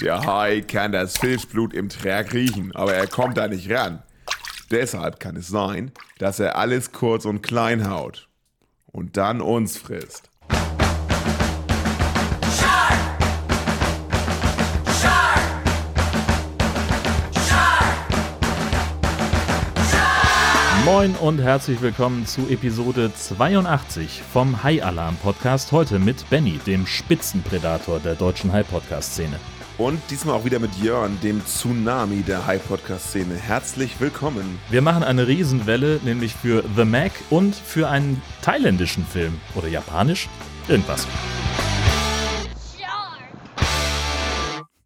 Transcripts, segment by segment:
Der Hai kann das Fischblut im Trag riechen, aber er kommt da nicht ran. Deshalb kann es sein, dass er alles kurz und klein haut und dann uns frisst. Moin und herzlich willkommen zu Episode 82 vom High Alarm Podcast. Heute mit Benny, dem Spitzenpredator der deutschen High Podcast Szene. Und diesmal auch wieder mit Jörn, dem Tsunami der High Podcast Szene. Herzlich willkommen. Wir machen eine Riesenwelle, nämlich für The Mac und für einen thailändischen Film. Oder japanisch? Irgendwas.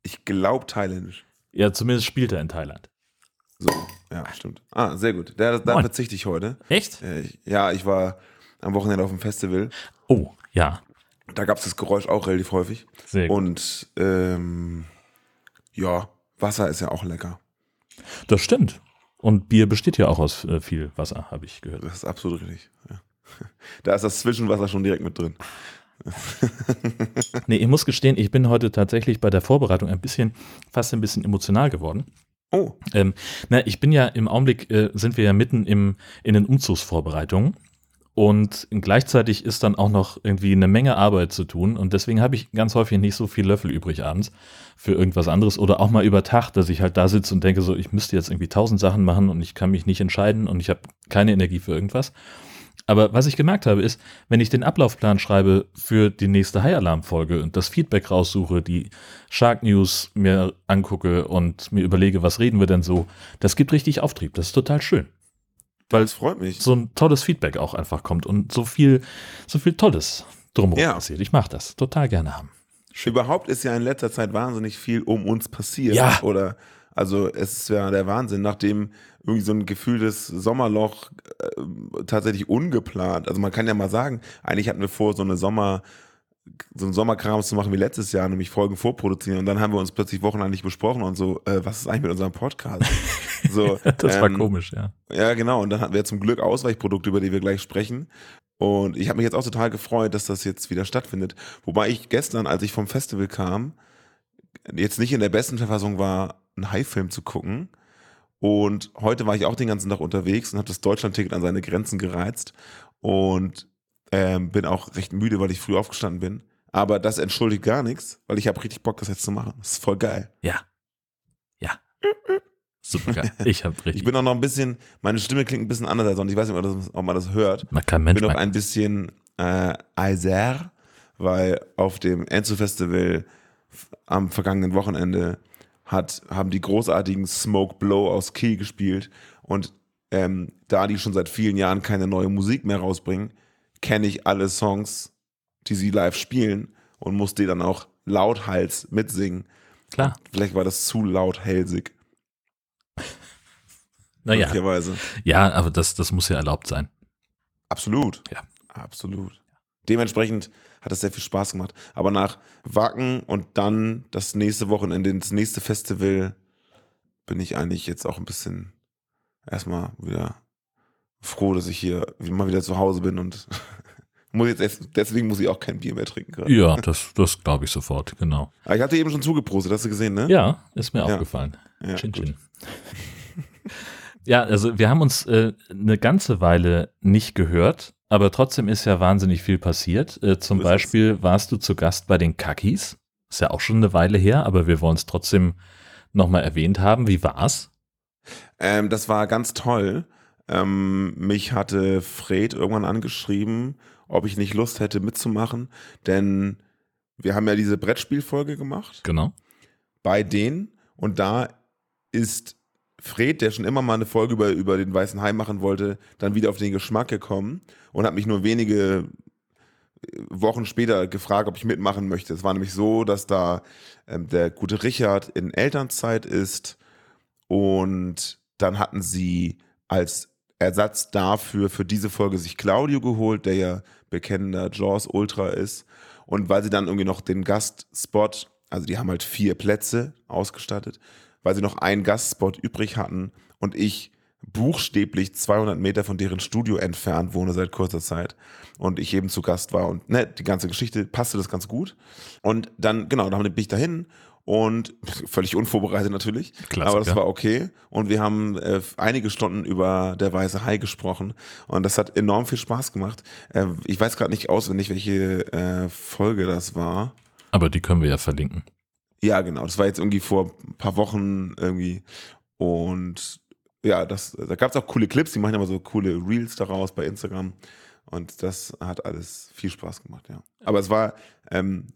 Ich glaube thailändisch. Ja, zumindest spielt er in Thailand. So, ja, stimmt. Ah, sehr gut. Da, da verzichte ich heute. Echt? Äh, Ja, ich war am Wochenende auf dem Festival. Oh, ja. Da gab es das Geräusch auch relativ häufig. Sehr gut. Und ähm, ja, Wasser ist ja auch lecker. Das stimmt. Und Bier besteht ja auch aus äh, viel Wasser, habe ich gehört. Das ist absolut richtig. Ja. Da ist das Zwischenwasser schon direkt mit drin. Nee, ich muss gestehen, ich bin heute tatsächlich bei der Vorbereitung ein bisschen, fast ein bisschen emotional geworden. Oh, Ähm, na, ich bin ja im Augenblick, äh, sind wir ja mitten im, in den Umzugsvorbereitungen und gleichzeitig ist dann auch noch irgendwie eine Menge Arbeit zu tun und deswegen habe ich ganz häufig nicht so viel Löffel übrig abends für irgendwas anderes oder auch mal über Tag, dass ich halt da sitze und denke so, ich müsste jetzt irgendwie tausend Sachen machen und ich kann mich nicht entscheiden und ich habe keine Energie für irgendwas. Aber was ich gemerkt habe, ist, wenn ich den Ablaufplan schreibe für die nächste High Alarm Folge und das Feedback raussuche, die Shark News mir angucke und mir überlege, was reden wir denn so, das gibt richtig Auftrieb. Das ist total schön. Weil das freut mich. so ein tolles Feedback auch einfach kommt und so viel, so viel Tolles drumherum Ja. passiert. Ich mache das total gerne haben. Überhaupt ist ja in letzter Zeit wahnsinnig viel um uns passiert. Ja. Oder, also es ist ja der Wahnsinn, nachdem irgendwie so ein gefühltes Sommerloch äh, tatsächlich ungeplant, also man kann ja mal sagen, eigentlich hatten wir vor, so eine Sommer, so einen Sommerkram zu machen wie letztes Jahr, nämlich Folgen vorproduzieren und dann haben wir uns plötzlich wochenlang nicht besprochen und so, äh, was ist eigentlich mit unserem Podcast? so, Das war ähm, komisch, ja. Ja, genau. Und dann hatten wir zum Glück Ausweichprodukte, über die wir gleich sprechen. Und ich habe mich jetzt auch total gefreut, dass das jetzt wieder stattfindet. Wobei ich gestern, als ich vom Festival kam, jetzt nicht in der besten Verfassung war, einen High-Film zu gucken. Und heute war ich auch den ganzen Tag unterwegs und habe das Deutschland-Ticket an seine Grenzen gereizt. Und ähm, bin auch recht müde, weil ich früh aufgestanden bin. Aber das entschuldigt gar nichts, weil ich habe richtig Bock, das jetzt zu machen. Das ist voll geil. Ja. Ja. Super geil. Ich habe richtig. Ich bin auch noch ein bisschen, meine Stimme klingt ein bisschen anders als sonst. Ich weiß nicht, ob man das, ob man das hört. man kann Ich Mensch bin auch mag- ein bisschen äh, eiser, weil auf dem Enzo Festival am vergangenen Wochenende hat, haben die großartigen Smoke Blow aus Kiel gespielt und ähm, da die schon seit vielen Jahren keine neue Musik mehr rausbringen, kenne ich alle Songs, die sie live spielen und muss die dann auch lauthals mitsingen. Klar. Vielleicht war das zu laut hälsig, Naja. möglicherweise. Ja, aber das, das muss ja erlaubt sein. Absolut. Ja. Absolut. Dementsprechend hat es sehr viel Spaß gemacht. Aber nach Wacken und dann das nächste Wochenende, das nächste Festival, bin ich eigentlich jetzt auch ein bisschen erstmal wieder froh, dass ich hier mal wieder zu Hause bin und muss jetzt erst, deswegen muss ich auch kein Bier mehr trinken. gerade. Ja, das, das glaube ich sofort, genau. Aber ich hatte eben schon zugeprostet, hast du gesehen, ne? Ja, ist mir Ja. aufgefallen. Ja, chin, chin. ja, also wir haben uns äh, eine ganze Weile nicht gehört, aber trotzdem ist ja wahnsinnig viel passiert. Äh, zum ist es. Beispiel warst du zu Gast bei den Kakis. Ist ja auch schon eine Weile her, aber wir wollen es trotzdem nochmal erwähnt haben. Wie war's? Ähm, das war ganz toll. Ähm, mich hatte Fred irgendwann angeschrieben, ob ich nicht Lust hätte mitzumachen, denn wir haben ja diese Brettspielfolge gemacht Genau. bei denen und da ist Fred, der schon immer mal eine Folge über, über den Weißen Hai machen wollte, dann wieder auf den Geschmack gekommen und hat mich nur wenige Wochen später gefragt, ob ich mitmachen möchte. Es war nämlich so, dass da ähm, der gute Richard in Elternzeit ist und dann hatten sie als Ersatz dafür, für diese Folge sich Claudio geholt, der ja bekennender Jaws Ultra ist. Und weil sie dann irgendwie noch den Gastspot, also die haben halt vier Plätze ausgestattet, weil sie noch einen Gastspot übrig hatten und ich buchstäblich 200 Meter von deren Studio entfernt wohne seit kurzer Zeit und ich eben zu Gast war und ne, die ganze Geschichte passte das ganz gut. Und dann, genau, dann bin ich dahin und völlig unvorbereitet natürlich. Klassiker. Aber das war okay. Und wir haben äh, einige Stunden über der weiße Hai gesprochen und das hat enorm viel Spaß gemacht. Äh, ich weiß gerade nicht auswendig, welche äh, Folge das war. Aber die können wir ja verlinken. Ja, genau. Das war jetzt irgendwie vor ein paar Wochen irgendwie. Und ja, das, da gab es auch coole Clips, die machen immer so coole Reels daraus bei Instagram. Und das hat alles viel Spaß gemacht, ja. Aber es war, ähm,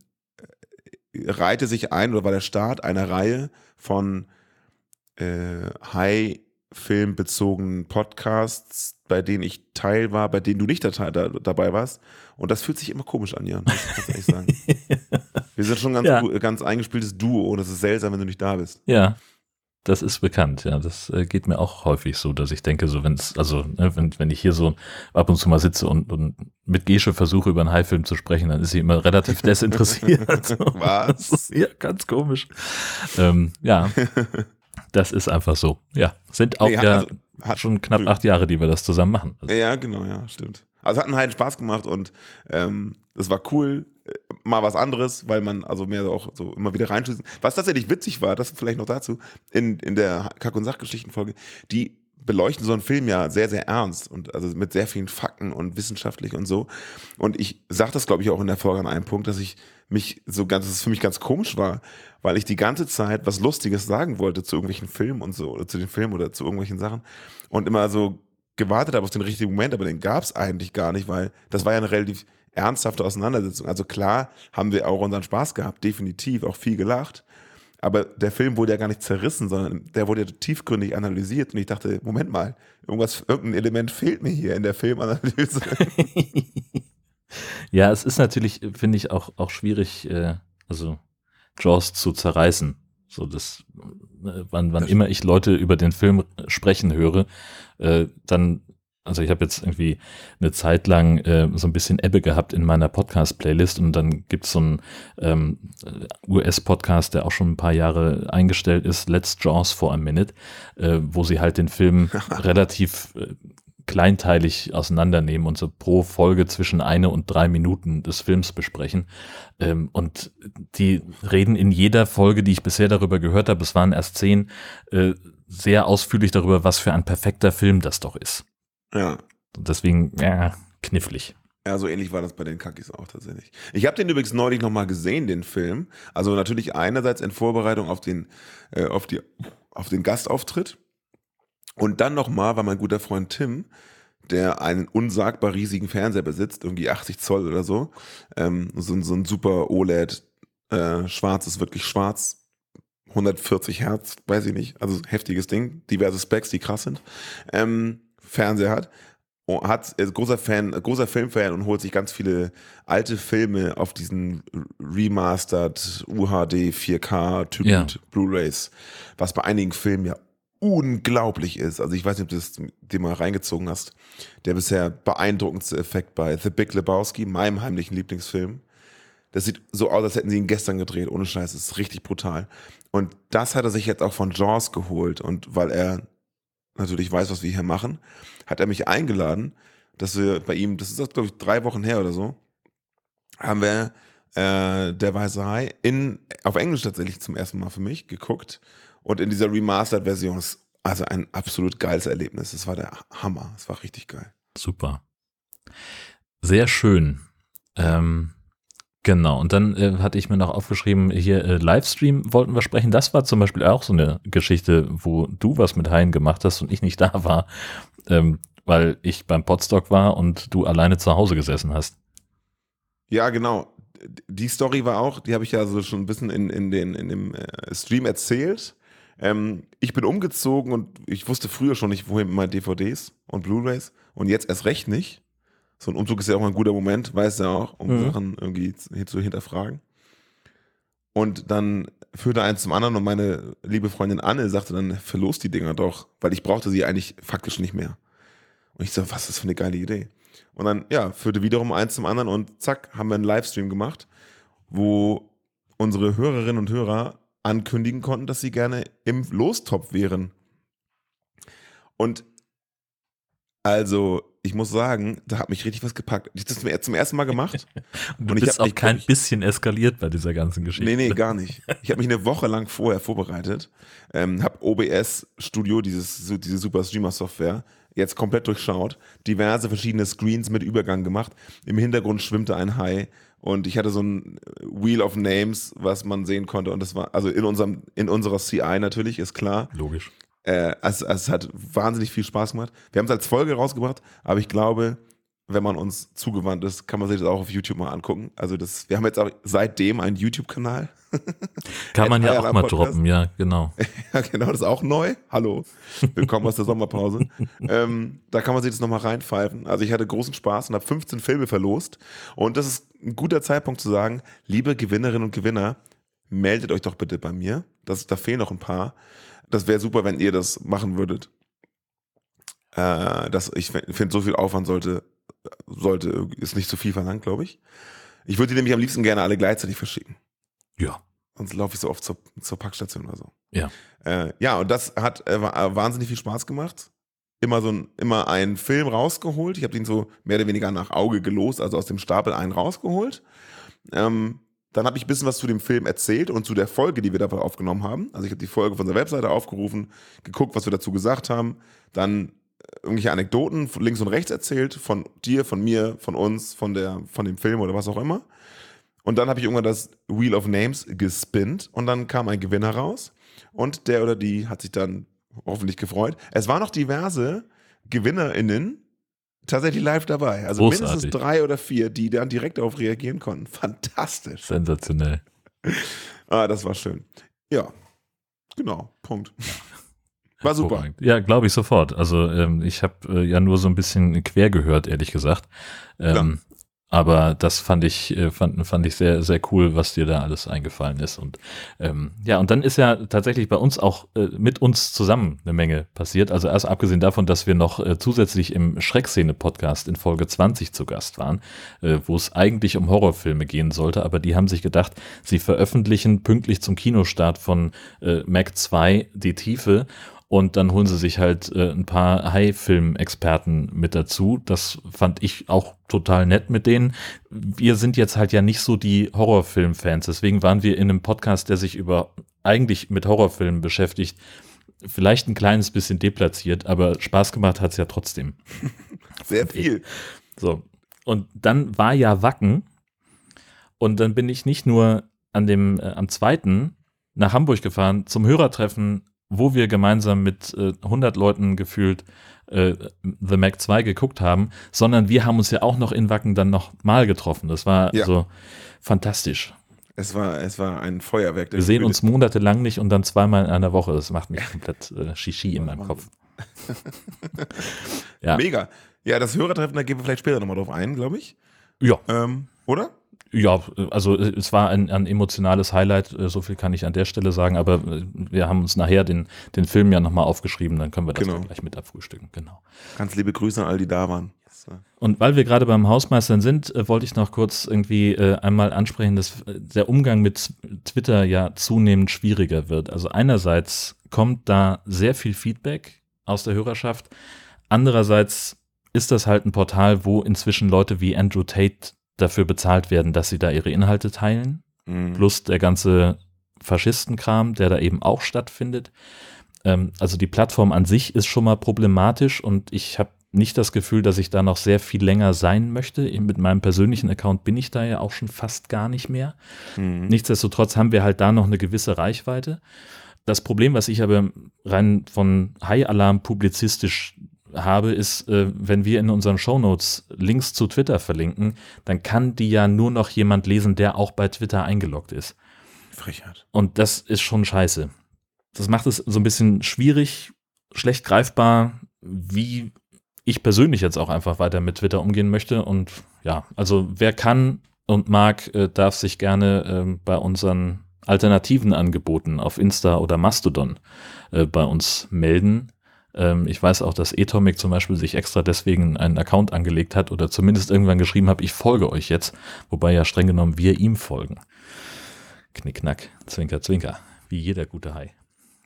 reihte sich ein oder war der Start einer Reihe von äh, High-Film-bezogenen Podcasts, bei denen ich Teil war, bei denen du nicht da, da, dabei warst. Und das fühlt sich immer komisch an, Jan, muss ich ehrlich sagen. Wir sind schon ein ganz, Ja. ganz eingespieltes Duo und es ist seltsam, wenn du nicht da bist. Ja, das ist bekannt, ja. Das äh, geht mir auch häufig so, dass ich denke, so wenn es, also ne, wenn, wenn ich hier so ab und zu mal sitze und, und mit Gesche versuche, über einen High-Film zu sprechen, dann ist sie immer relativ desinteressiert. Was? ja, ganz komisch. Ähm, ja, das ist einfach so. Ja, sind auch hat- ja also, hat- schon knapp acht Jahre, die wir das zusammen machen. Also, Ja, genau, ja, stimmt. Also hat einen heiden Spaß gemacht und ähm, das war cool. Mal was anderes, weil man also mehr auch so immer wieder reinschießen. Was tatsächlich witzig war, das vielleicht noch dazu, in, in der Kack- und Sachgeschichtenfolge, die beleuchten so einen Film ja sehr, sehr ernst und also mit sehr vielen Fakten und wissenschaftlich und so. Und ich sag das, glaube ich, auch in der Folge an einem Punkt, dass ich mich so ganz, dass es für mich ganz komisch war, weil ich die ganze Zeit was Lustiges sagen wollte zu irgendwelchen Filmen und so, oder zu den Filmen oder zu irgendwelchen Sachen und immer so gewartet habe auf den richtigen Moment, aber den gab es eigentlich gar nicht, weil das war ja eine relativ ernsthafte Auseinandersetzung. Also klar haben wir auch unseren Spaß gehabt, definitiv, auch viel gelacht. Aber der Film wurde ja gar nicht zerrissen, sondern der wurde ja tiefgründig analysiert. Und ich dachte, Moment mal, irgendwas, irgendein Element fehlt mir hier in der Filmanalyse. ja, es ist natürlich, finde ich, auch, auch schwierig, äh, also Jaws zu zerreißen. So das, äh, wann, wann immer ich Leute über den Film sprechen höre, äh, dann, also ich habe jetzt irgendwie eine Zeit lang äh, so ein bisschen Ebbe gehabt in meiner Podcast-Playlist und dann gibt's so einen ähm, US-Podcast, der auch schon ein paar Jahre eingestellt ist, Let's Jaws for a Minute, äh, wo sie halt den Film relativ äh, kleinteilig auseinandernehmen und so pro Folge zwischen eine und drei Minuten des Films besprechen. Ähm, und die reden in jeder Folge, die ich bisher darüber gehört habe, es waren erst zehn, äh, sehr ausführlich darüber, was für ein perfekter Film das doch ist. Ja. Deswegen, ja, knifflig. Ja, so ähnlich war das bei den Kakis auch tatsächlich. Ich habe den übrigens neulich nochmal gesehen, den Film. Also natürlich einerseits in Vorbereitung auf den, äh, auf die, auf den Gastauftritt. Und dann nochmal, weil mein guter Freund Tim, der einen unsagbar riesigen Fernseher besitzt, irgendwie 80 Zoll oder so, ähm, so, ein- so ein super OLED, äh, schwarz ist wirklich schwarz, 140 Hertz, weiß ich nicht, also heftiges Ding, diverse Specs, die krass sind, ähm, Fernseher hat hat ist großer Fan, großer Filmfan und holt sich ganz viele alte Filme auf diesen remastered UHD 4K Typ Ja. Blu-rays, was bei einigen Filmen ja unglaublich ist. Also ich weiß nicht, ob du das dir mal reingezogen hast. Der bisher beeindruckendste Effekt bei The Big Lebowski, meinem heimlichen Lieblingsfilm. Das sieht so aus, als hätten sie ihn gestern gedreht, ohne Scheiß. Das ist richtig brutal. Und das hat er sich jetzt auch von Jaws geholt. Und weil er natürlich weiß, was wir hier machen, hat er mich eingeladen, dass wir bei ihm, das ist glaube ich drei Wochen her oder so, haben wir äh, der Weiße Hai in, auf Englisch tatsächlich zum ersten Mal für mich geguckt. Und in dieser Remastered-Version ist also ein absolut geiles Erlebnis. Das war der Hammer. Das war richtig geil. Super. Sehr schön. Ähm, genau. Und dann äh, hatte ich mir noch aufgeschrieben, hier äh, Livestream wollten wir sprechen. Das war zum Beispiel auch so eine Geschichte, wo du was mit Haien gemacht hast und ich nicht da war, ähm, weil ich beim Podstock war und du alleine zu Hause gesessen hast. Ja, genau. Die Story war auch, die habe ich ja so schon ein bisschen in, in, den, in dem äh, Stream erzählt. Ähm, ich bin umgezogen und ich wusste früher schon nicht, wohin mit meinen DVDs und Blu-Rays und jetzt erst recht nicht. So ein Umzug ist ja auch ein guter Moment, weißt du ja auch, um Mhm. Sachen irgendwie zu, zu hinterfragen. Und dann führte eins zum anderen und meine liebe Freundin Anne sagte dann, verlos die Dinger doch, weil ich brauchte sie eigentlich faktisch nicht mehr. Und ich so, was ist das für eine geile Idee? Und dann, ja, führte wiederum eins zum anderen und zack, haben wir einen Livestream gemacht, wo unsere Hörerinnen und Hörer ankündigen konnten, dass sie gerne im Lostopf wären. Und also, ich muss sagen, da hat mich richtig was gepackt. Ich habe das zum ersten Mal gemacht. und du und bist auch kein ich, bisschen eskaliert bei dieser ganzen Geschichte. Nee, nee, gar nicht. Ich habe mich eine Woche lang vorher vorbereitet, ähm, habe OBS Studio, dieses, diese super Streamer-Software, jetzt komplett durchschaut, diverse verschiedene Screens mit Übergang gemacht. Im Hintergrund schwimmte ein Hai und ich hatte so ein Wheel of Names, was man sehen konnte und das war, also in unserem, in unserer CI natürlich, ist klar. Logisch. Äh, es, es hat wahnsinnig viel Spaß gemacht. Wir haben es als Folge rausgebracht, aber ich glaube, wenn man uns zugewandt ist, kann man sich das auch auf YouTube mal angucken. Also das, wir haben jetzt auch seitdem einen YouTube-Kanal. Kann man ja auch mal droppen, ja, genau. ja, genau, das ist auch neu. Hallo, willkommen aus der Sommerpause. ähm, da kann man sich das nochmal reinpfeifen. Also ich hatte großen Spaß und habe 15 Filme verlost. Und das ist ein guter Zeitpunkt zu sagen, liebe Gewinnerinnen und Gewinner, meldet euch doch bitte bei mir. Das, da fehlen noch ein paar. Das wäre super, wenn ihr das machen würdet. Äh, das, ich finde, so viel Aufwand sollte, sollte, ist nicht zu viel verlangt, glaube ich. Ich würde die nämlich am liebsten gerne alle gleichzeitig verschicken. Ja. Sonst laufe ich so oft zur, zur Packstation oder so. Ja. Äh, ja, und das hat äh, wahnsinnig viel Spaß gemacht. Immer so ein, immer einen Film rausgeholt. Ich habe den so mehr oder weniger nach Auge gelost, also aus dem Stapel einen rausgeholt. Ähm, dann habe ich ein bisschen was zu dem Film erzählt und zu der Folge, die wir dafür aufgenommen haben. Also ich habe die Folge von der Webseite aufgerufen, geguckt, was wir dazu gesagt haben, dann äh, irgendwelche Anekdoten links und rechts erzählt, von dir, von mir, von uns, von, der, von dem Film oder was auch immer. Und dann habe ich irgendwann das Wheel of Names gespinnt und dann kam ein Gewinner raus und der oder die hat sich dann hoffentlich gefreut. Es waren noch diverse GewinnerInnen, tatsächlich live dabei. Also Großartig. mindestens drei oder vier, die dann direkt darauf reagieren konnten. Fantastisch. Sensationell. ah, das war schön. Ja, genau, Punkt. War super. Ja, glaube ich sofort. Also ähm, ich habe äh, ja nur so ein bisschen quer gehört, ehrlich gesagt. Ähm, aber das fand ich, äh, fand, fand ich sehr, sehr cool, was dir da alles eingefallen ist. Und ähm, ja, und dann ist ja tatsächlich bei uns auch äh, mit uns zusammen eine Menge passiert. Also erst abgesehen davon, dass wir noch äh, zusätzlich im Schreckszene-Podcast in Folge 20 zu Gast waren, äh, wo es eigentlich um Horrorfilme gehen sollte, aber die haben sich gedacht, sie veröffentlichen pünktlich zum Kinostart von äh, Mac 2 die Tiefe und dann holen sie sich halt äh, ein paar High-Film-Experten mit dazu. Das fand ich auch total nett mit denen. Wir sind jetzt halt ja nicht so die Horrorfilm-Fans, deswegen waren wir in einem Podcast, der sich über eigentlich mit Horrorfilmen beschäftigt, vielleicht ein kleines bisschen deplatziert, aber Spaß gemacht hat's ja trotzdem. Sehr viel. So. Und dann war ja Wacken und dann bin ich nicht nur an dem, äh, am zweiten nach Hamburg gefahren zum Hörertreffen wo wir gemeinsam mit äh, 100 Leuten gefühlt äh, The Mac 2 geguckt haben, sondern wir haben uns ja auch noch in Wacken dann noch mal getroffen. Das war ja. so fantastisch. Es war, es war ein Feuerwerk. Wir sehen uns monatelang nicht und dann zweimal in einer Woche. Das macht mich komplett äh, Shishi in meinem Kopf. ja. Mega. Ja, das Hörertreffen, da gehen wir vielleicht später nochmal drauf ein, glaube ich. Ja. Ähm, oder? Ja, also äh, es war ein, ein, emotionales Highlight, äh, so viel kann ich an der Stelle sagen, aber äh, wir haben uns nachher den, den Film ja nochmal aufgeschrieben, dann können wir das genau. gleich mit abfrühstücken, genau. Ganz liebe Grüße an all die da waren. Und weil wir gerade beim Hausmeistern sind, wollte ich noch kurz irgendwie äh, einmal ansprechen, dass der Umgang mit Twitter ja zunehmend schwieriger wird. Also einerseits kommt da sehr viel Feedback aus der Hörerschaft, andererseits ist das halt ein Portal, wo inzwischen Leute wie Andrew Tate dafür bezahlt werden, dass sie da ihre Inhalte teilen. Mhm. Plus der ganze Faschistenkram, der da eben auch stattfindet. Ähm, also die Plattform an sich ist schon mal problematisch und ich habe nicht das Gefühl, dass ich da noch sehr viel länger sein möchte. Mit meinem persönlichen Account bin ich da ja auch schon fast gar nicht mehr. Mhm. Nichtsdestotrotz haben wir halt da noch eine gewisse Reichweite. Das Problem, was ich aber rein von High Alarm publizistisch habe, ist, äh, wenn wir in unseren Shownotes Links zu Twitter verlinken, dann kann die ja nur noch jemand lesen, der auch bei Twitter eingeloggt ist. Frechheit. Und das ist schon scheiße. Das macht es so ein bisschen schwierig, schlecht greifbar, wie ich persönlich jetzt auch einfach weiter mit Twitter umgehen möchte. Und ja, also wer kann und mag, äh, darf sich gerne äh, bei unseren alternativen Angeboten auf Insta oder Mastodon äh, bei uns melden. Ähm, ich weiß auch, dass Atomic zum Beispiel sich extra deswegen einen Account angelegt hat oder zumindest irgendwann geschrieben hat, ich folge euch jetzt, wobei ja streng genommen wir ihm folgen. Knickknack, Zwinker, Zwinker, wie jeder gute Hai.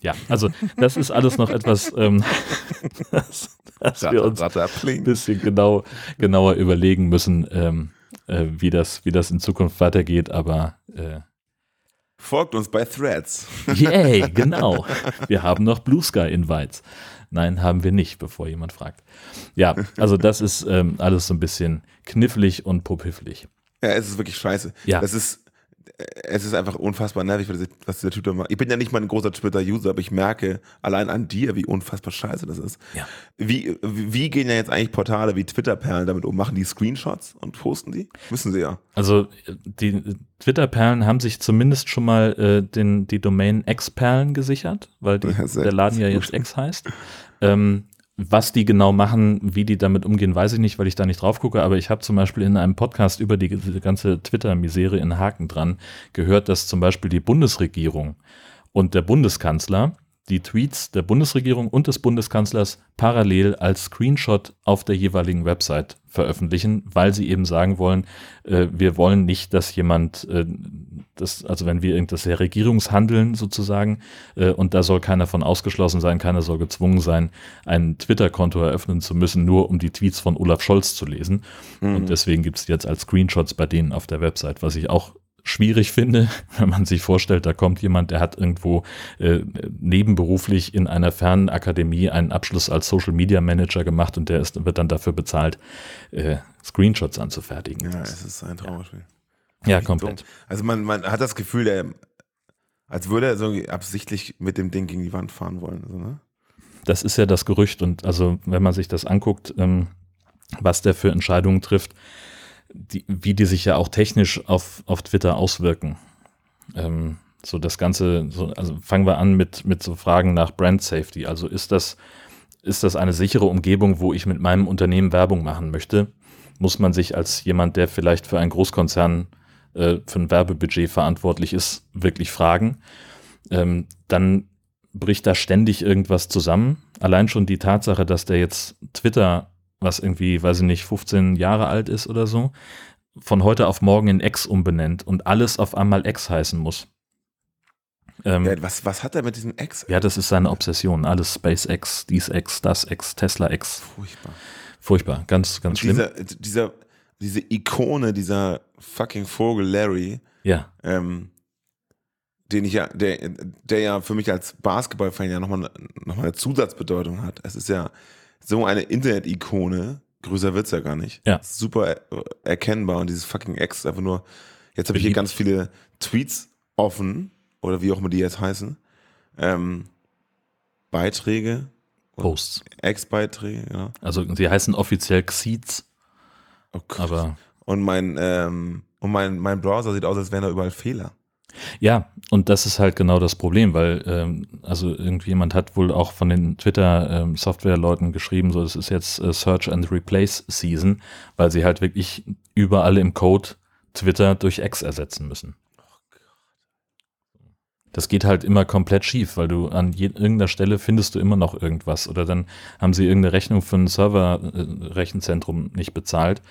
Ja, also das ist alles noch etwas, ähm, das, dass wir uns ein bisschen genau, genauer überlegen müssen, ähm, äh, wie, das, wie das in Zukunft weitergeht, aber äh, Folgt uns bei Threads. Yay, genau. Wir haben noch Blue Sky Invites. Nein, haben wir nicht, bevor jemand fragt. Ja, also das ist ähm, alles so ein bisschen knifflig und pophifflig. Ja, es ist wirklich scheiße. Ja. Das ist, es ist einfach unfassbar nervig, was dieser Typ da macht. Ich bin ja nicht mal ein großer Twitter-User, aber ich merke allein an dir, wie unfassbar scheiße das ist. Ja. Wie, wie gehen ja jetzt eigentlich Portale wie Twitter-Perlen damit um? Machen die Screenshots und posten die? Müssen sie ja. Also die Twitter-Perlen haben sich zumindest schon mal äh, den, die Domain X-Perlen gesichert, weil die, der Laden ja jetzt X heißt. Ähm, was die genau machen, wie die damit umgehen, weiß ich nicht, weil ich da nicht drauf gucke. Aber ich habe zum Beispiel in einem Podcast über die, die ganze Twitter-Misere in Haken dran gehört, dass zum Beispiel die Bundesregierung und der Bundeskanzler die Tweets der Bundesregierung und des Bundeskanzlers parallel als Screenshot auf der jeweiligen Website veröffentlichen, weil sie eben sagen wollen, äh, wir wollen nicht, dass jemand, äh, das, also wenn wir irgendwas der Regierungshandeln sozusagen, äh, und da soll keiner von ausgeschlossen sein, keiner soll gezwungen sein, ein Twitter-Konto eröffnen zu müssen, nur um die Tweets von Olaf Scholz zu lesen. Mhm. Und deswegen gibt es jetzt als Screenshots bei denen auf der Website, was ich auch schwierig finde, wenn man sich vorstellt, da kommt jemand, der hat irgendwo äh, nebenberuflich in einer fernen Akademie einen Abschluss als Social Media Manager gemacht und der ist, wird dann dafür bezahlt, äh, Screenshots anzufertigen. Ja, es ist ein Trauerspiel. Ja, ja komplett. Also man, man hat das Gefühl, der, als würde er so absichtlich mit dem Ding gegen die Wand fahren wollen. Also, ne? Das ist ja das Gerücht und also wenn man sich das anguckt, ähm, was der für Entscheidungen trifft, die, wie die sich ja auch technisch auf, auf Twitter auswirken. Ähm, so das Ganze, so, also fangen wir an mit, mit so Fragen nach Brand Safety. Also ist das, ist das eine sichere Umgebung, wo ich mit meinem Unternehmen Werbung machen möchte? Muss man sich als jemand, der vielleicht für einen Großkonzern äh, für ein Werbebudget verantwortlich ist, wirklich fragen? Ähm, dann bricht da ständig irgendwas zusammen. Allein schon die Tatsache, dass der jetzt Twitter was irgendwie, weiß ich nicht, 15 Jahre alt ist oder so, von heute auf morgen in X umbenennt und alles auf einmal X heißen muss. Ähm, ja, was, was hat er mit diesem X? Ja, das ist seine Obsession. Alles SpaceX, dies X, das X, Tesla X. Furchtbar. Furchtbar, ganz, ganz schlimm. Dieser, dieser, diese Ikone, dieser fucking Vogel Larry, ja. Ähm, den ich ja, der, der ja für mich als Basketballfan ja nochmal noch mal eine Zusatzbedeutung hat. Es ist ja, so eine Internet-Ikone, größer wird's ja gar nicht. Ja. Super erkennbar und dieses fucking X einfach nur, jetzt habe ich hier ganz viele Tweets offen, oder wie auch immer die jetzt heißen, ähm, Beiträge. Posts. Ex-Beiträge, ja. Also sie heißen offiziell Xeeds. Oh Gott. Aber und mein, ähm, und mein, mein Browser sieht aus, als wären da überall Fehler. Ja, und das ist halt genau das Problem, weil ähm, also irgendjemand hat wohl auch von den Twitter-Software-Leuten ähm, geschrieben, so es ist jetzt äh, Search and Replace Season, weil sie halt wirklich überall im Code Twitter durch X ersetzen müssen. Das geht halt immer komplett schief, weil du an irgendeiner Stelle findest du immer noch irgendwas oder dann haben sie irgendeine Rechnung für ein Server-Rechenzentrum äh, nicht bezahlt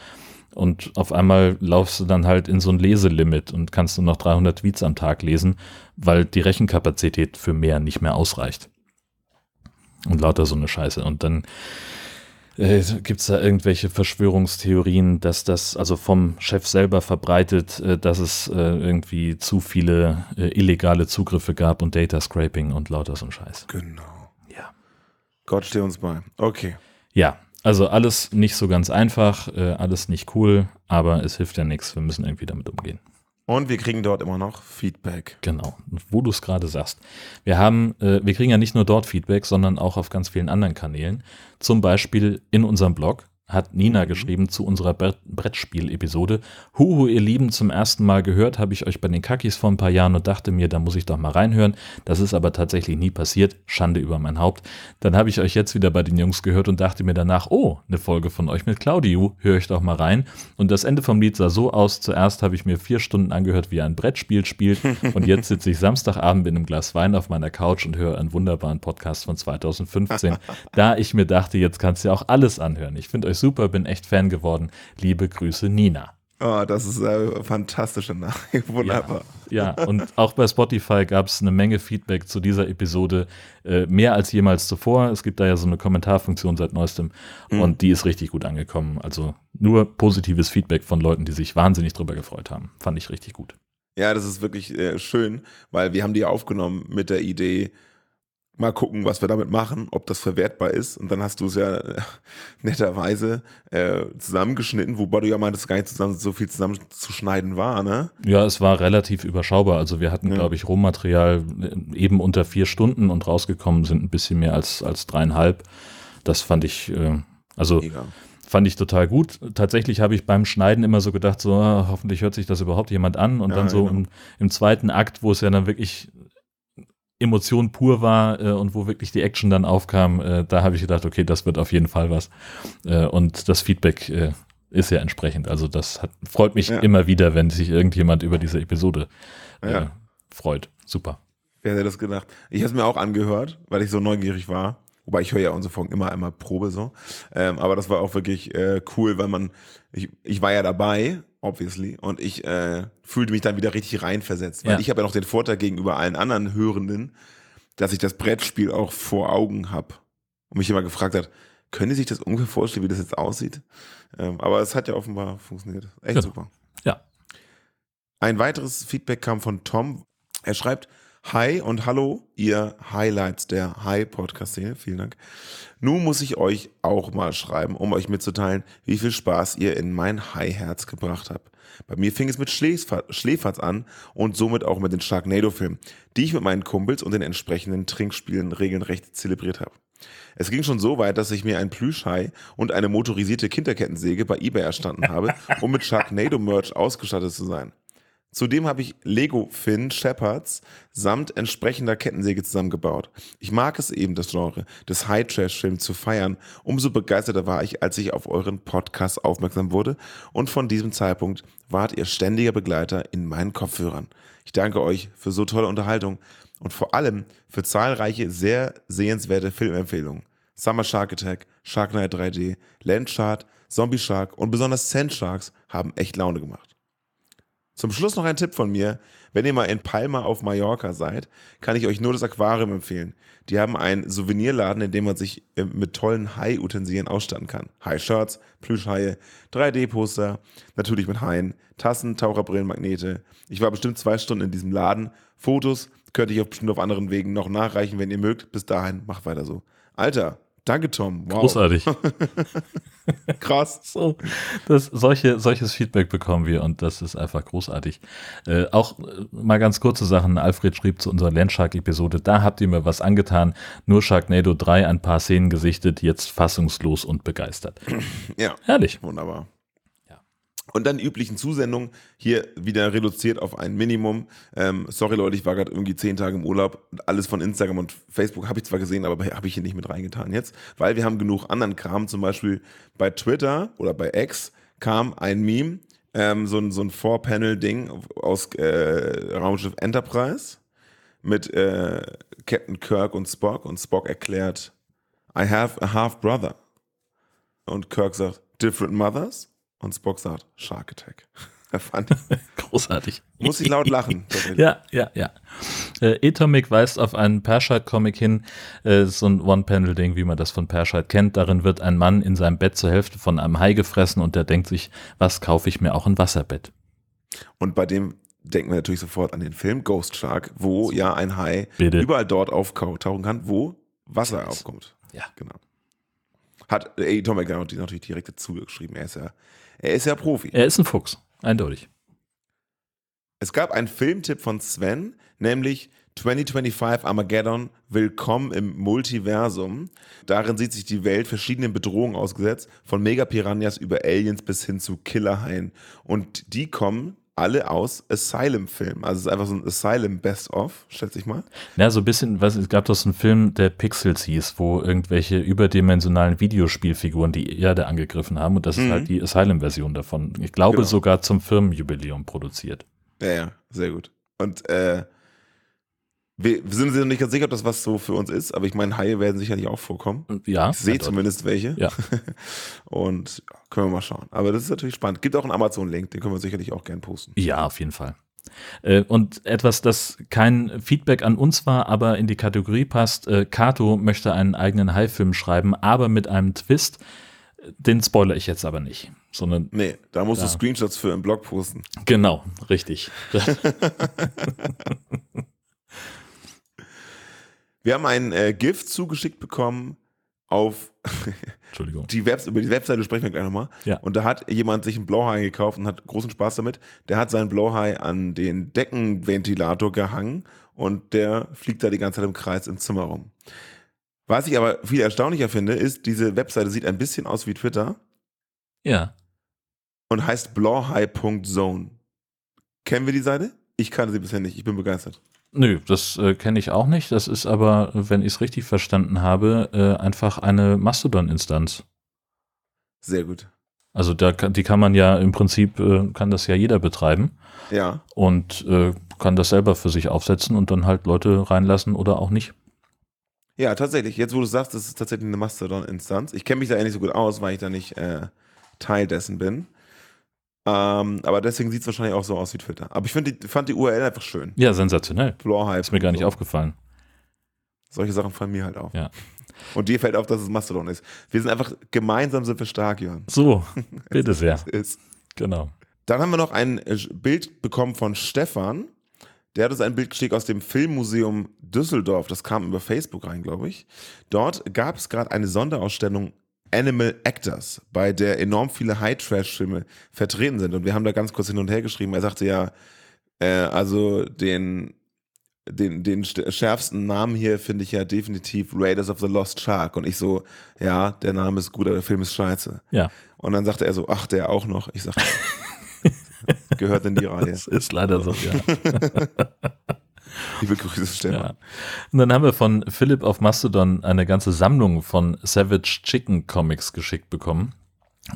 und auf einmal laufst du dann halt in so ein Leselimit und kannst nur noch 300 Tweets am Tag lesen, weil die Rechenkapazität für mehr nicht mehr ausreicht. Und lauter so eine Scheiße. Und dann äh, gibt es da irgendwelche Verschwörungstheorien, dass das also vom Chef selber verbreitet, äh, dass es äh, irgendwie zu viele äh, illegale Zugriffe gab und Data Scraping und lauter so ein Scheiß. Genau. Ja. Gott stehe uns bei. Okay. Ja, also alles nicht so ganz einfach, äh, alles nicht cool, aber es hilft ja nichts. Wir müssen irgendwie damit umgehen. Und wir kriegen dort immer noch Feedback. Genau, wo du es gerade sagst. Wir haben, äh, wir kriegen ja nicht nur dort Feedback, sondern auch auf ganz vielen anderen Kanälen. Zum Beispiel in unserem Blog hat Nina mhm. geschrieben zu unserer Brettspiel-Episode. Huhu, ihr Lieben, zum ersten Mal gehört habe ich euch bei den Kakis vor ein paar Jahren und dachte mir, da muss ich doch mal reinhören. Das ist aber tatsächlich nie passiert. Schande über mein Haupt. Dann habe ich euch jetzt wieder bei den Jungs gehört und dachte mir danach, oh, eine Folge von euch mit Claudio, höre ich doch mal rein. Und das Ende vom Lied sah so aus, zuerst habe ich mir vier Stunden angehört, wie er ein Brettspiel spielt und jetzt sitze ich Samstagabend in einem Glas Wein auf meiner Couch und höre einen wunderbaren Podcast von 2015, da ich mir dachte, jetzt kannst du ja auch alles anhören. Ich finde euch super, bin echt Fan geworden. Liebe Grüße, Nina. Oh, das ist eine fantastische Nachricht. Wunderbar. Ja, ja, und auch bei Spotify gab es eine Menge Feedback zu dieser Episode, äh, mehr als jemals zuvor. Es gibt da ja so eine Kommentarfunktion seit neuestem mhm. und die ist richtig gut angekommen. Also nur positives Feedback von Leuten, die sich wahnsinnig drüber gefreut haben. Fand ich richtig gut. Ja, das ist wirklich äh, schön, weil wir haben die aufgenommen mit der Idee, mal gucken, was wir damit machen, ob das verwertbar ist. Und dann hast du es ja äh, netterweise äh, zusammengeschnitten, wobei du ja meintest, gar nicht zusammen, so viel zusammenzuschneiden war, ne? Ja, es war relativ überschaubar. Also wir hatten, ja. glaube ich, Rohmaterial äh, eben unter vier Stunden und rausgekommen sind ein bisschen mehr als, als dreieinhalb. Das fand ich, äh, also Mega. fand ich total gut. Tatsächlich habe ich beim Schneiden immer so gedacht, so ah, hoffentlich hört sich das überhaupt jemand an. Und ja, dann so genau. im, im zweiten Akt, wo es ja dann wirklich Emotion pur war äh, und wo wirklich die Action dann aufkam, äh, da habe ich gedacht, okay, das wird auf jeden Fall was. Äh, und das Feedback äh, ist ja entsprechend. Also das hat, freut mich ja. immer wieder, wenn sich irgendjemand über diese Episode äh, ja. freut. Super. Wer hätte das gedacht? Ich habe es mir auch angehört, weil ich so neugierig war. Wobei ich höre ja unsere Folgen immer einmal Probe so. Ähm, aber das war auch wirklich äh, cool, weil man, ich, ich war ja dabei obviously. Und ich äh, fühlte mich dann wieder richtig reinversetzt. Weil ja. ich habe ja noch den Vorteil gegenüber allen anderen Hörenden, dass ich das Brettspiel auch vor Augen habe. Und mich immer gefragt hat, können Sie sich das ungefähr vorstellen, wie das jetzt aussieht? Ähm, aber es hat ja offenbar funktioniert. Echt ja. super. Ja. Ein weiteres Feedback kam von Tom. Er schreibt, Hi und hallo, ihr Highlights der Hi-Podcast-Szene. Vielen Dank. Nun muss ich euch auch mal schreiben, um euch mitzuteilen, wie viel Spaß ihr in mein Hi-Herz gebracht habt. Bei mir fing es mit Schläferz an und somit auch mit den Sharknado-Filmen, die ich mit meinen Kumpels und den entsprechenden Trinkspielen regelrecht zelebriert habe. Es ging schon so weit, dass ich mir ein Plüschhai und eine motorisierte Kinderkettensäge bei eBay erstanden habe, um mit Sharknado-Merch ausgestattet zu sein. Zudem habe ich Lego Finn Shepherds samt entsprechender Kettensäge zusammengebaut. Ich mag es eben, das Genre des High Trash Films zu feiern. Umso begeisterter war ich, als ich auf euren Podcast aufmerksam wurde und von diesem Zeitpunkt wart ihr ständiger Begleiter in meinen Kopfhörern. Ich danke euch für so tolle Unterhaltung und vor allem für zahlreiche sehr sehenswerte Filmempfehlungen. Summer Shark Attack, Shark Knight 3D, Land Shark, Zombie Shark und besonders Sand Sharks haben echt Laune gemacht. Zum Schluss noch ein Tipp von mir. Wenn ihr mal in Palma auf Mallorca seid, kann ich euch nur das Aquarium empfehlen. Die haben einen Souvenirladen, in dem man sich äh, mit tollen Hai-Utensilien ausstatten kann. Hai-Shirts, Plüschhaie, 3D-Poster, natürlich mit Haien, Tassen, Taucherbrillen, Magnete. Ich war bestimmt zwei Stunden in diesem Laden. Fotos könnte ich auch bestimmt auf anderen Wegen noch nachreichen, wenn ihr mögt. Bis dahin, macht weiter so. Alter, Danke, Tom. Wow. Großartig. Krass. So, das, solche, solches Feedback bekommen wir und das ist einfach großartig. Äh, auch äh, mal ganz kurze Sachen. Alfred schrieb zu unserer Landshark-Episode, da habt ihr mir was angetan. Nur Sharknado 3 ein paar Szenen gesichtet, jetzt fassungslos und begeistert. Ja. Herrlich. Wunderbar. Und dann üblichen Zusendungen hier wieder reduziert auf ein Minimum. Ähm, sorry Leute, ich war gerade irgendwie zehn Tage im Urlaub. Alles von Instagram und Facebook habe ich zwar gesehen, aber habe ich hier nicht mit reingetan jetzt, weil wir haben genug anderen Kram. Zum Beispiel bei Twitter oder bei X kam ein Meme, ähm, so ein, so ein Four-Panel-Ding aus äh, Raumschiff Enterprise mit äh, Captain Kirk und Spock und Spock erklärt, I have a half brother. Und Kirk sagt, different mothers? Und Spock sagt, Shark Attack. Fand Großartig. Muss ich laut lachen. ja, ja, ja. Äh, Atomic weist auf einen Perscheid-Comic hin, äh, so ein One-Panel-Ding, wie man das von Perscheid kennt. Darin wird ein Mann in seinem Bett zur Hälfte von einem Hai gefressen und der denkt sich, was kaufe ich mir auch ein Wasserbett? Und bei dem denken wir natürlich sofort an den Film Ghost Shark, wo ja ein Hai Bitte. überall dort auftauchen kann, wo Wasser aufkommt. Ja. Genau. Hat Atomic natürlich direkt dazu geschrieben. Er ist ja er ist ja Profi. Er ist ein Fuchs, eindeutig. Es gab einen Filmtipp von Sven, nämlich 2025 Armageddon, Willkommen im Multiversum. Darin sieht sich die Welt verschiedenen Bedrohungen ausgesetzt, von Megapiranhas über Aliens bis hin zu Killerhaien. Und die kommen alle aus Asylum-Filmen. Also es ist einfach so ein Asylum-Best-of, schätze ich mal. Ja, so ein bisschen, was, es gab doch so einen Film, der Pixels hieß, wo irgendwelche überdimensionalen Videospielfiguren die Erde angegriffen haben und das mhm. ist halt die Asylum-Version davon. Ich glaube genau. sogar zum Firmenjubiläum produziert. Ja, ja, sehr gut. Und äh, Wir, sind uns nicht ganz sicher, ob das was so für uns ist, aber ich meine, Haie werden sicherlich auch vorkommen. Ja. Ich sehe zumindest welche. Ja. Und können wir mal schauen. Aber das ist natürlich spannend. Gibt auch einen Amazon-Link, den können wir sicherlich auch gern posten. Ja, auf jeden Fall. Äh, Und etwas, das kein Feedback an uns war, aber in die Kategorie passt, äh, Kato möchte einen eigenen Hai-Film schreiben, aber mit einem Twist. Den spoilere ich jetzt aber nicht, sondern Nee, da musst Ja. du Screenshots für im Blog posten. genau, richtig. Wir haben ein äh, GIF zugeschickt bekommen auf Entschuldigung. die Webs über die Webseite sprechen wir gleich nochmal. Ja. Und da hat jemand sich einen Blowhigh gekauft und hat großen Spaß damit. Der hat seinen Blowhigh an den Deckenventilator gehangen und der fliegt da die ganze Zeit im Kreis im Zimmer rum. Was ich aber viel erstaunlicher finde, ist, diese Webseite sieht ein bisschen aus wie Twitter Ja. und heißt blowhigh.zone. Kennen wir die Seite? Ich kannte sie bisher nicht. Ich bin begeistert. Nö, das äh, kenne ich auch nicht. Das ist aber, wenn ich es richtig verstanden habe, äh, einfach eine Mastodon-Instanz. Sehr gut. Also da kann, die kann man ja im Prinzip, äh, kann das ja jeder betreiben Ja. und äh, kann das selber für sich aufsetzen und dann halt Leute reinlassen oder auch nicht. Ja, tatsächlich. Jetzt, wo du sagst, das ist tatsächlich eine Mastodon-Instanz. Ich kenne mich da ja nicht so gut aus, weil ich da nicht äh, Teil dessen bin. Ähm, aber deswegen sieht es wahrscheinlich auch so aus wie Twitter. Aber ich die, fand die URL einfach schön. Ja, sensationell. Blauhype. Ist mir gar nicht so. aufgefallen. Solche Sachen fallen mir halt auf. Ja. Und dir fällt auf, dass es Mastodon ist. Wir sind einfach, gemeinsam sind wir stark, Jörn. So, bitte sehr. Ist. Genau. Dann haben wir noch ein äh, Bild bekommen von Stefan. Der hat uns ein Bild geschickt aus dem Filmmuseum Düsseldorf. Das kam über Facebook rein, glaube ich. Dort gab es gerade eine Sonderausstellung Animal Actors, bei der enorm viele High-Trash-Filme vertreten sind. Und wir haben da ganz kurz hin und her geschrieben. Er sagte ja, äh, also den, den, den st- schärfsten Namen hier finde ich ja definitiv Raiders of the Lost Shark. Und ich so, ja, der Name ist gut, aber der Film ist scheiße. Ja, Und dann sagte er so, ach, der auch noch. Ich sagte, gehört in die Reihe. das ist leider so, ja. Liebe Grüße, Stefan. ja. Und dann haben wir von Philipp auf Mastodon eine ganze Sammlung von Savage Chicken Comics geschickt bekommen.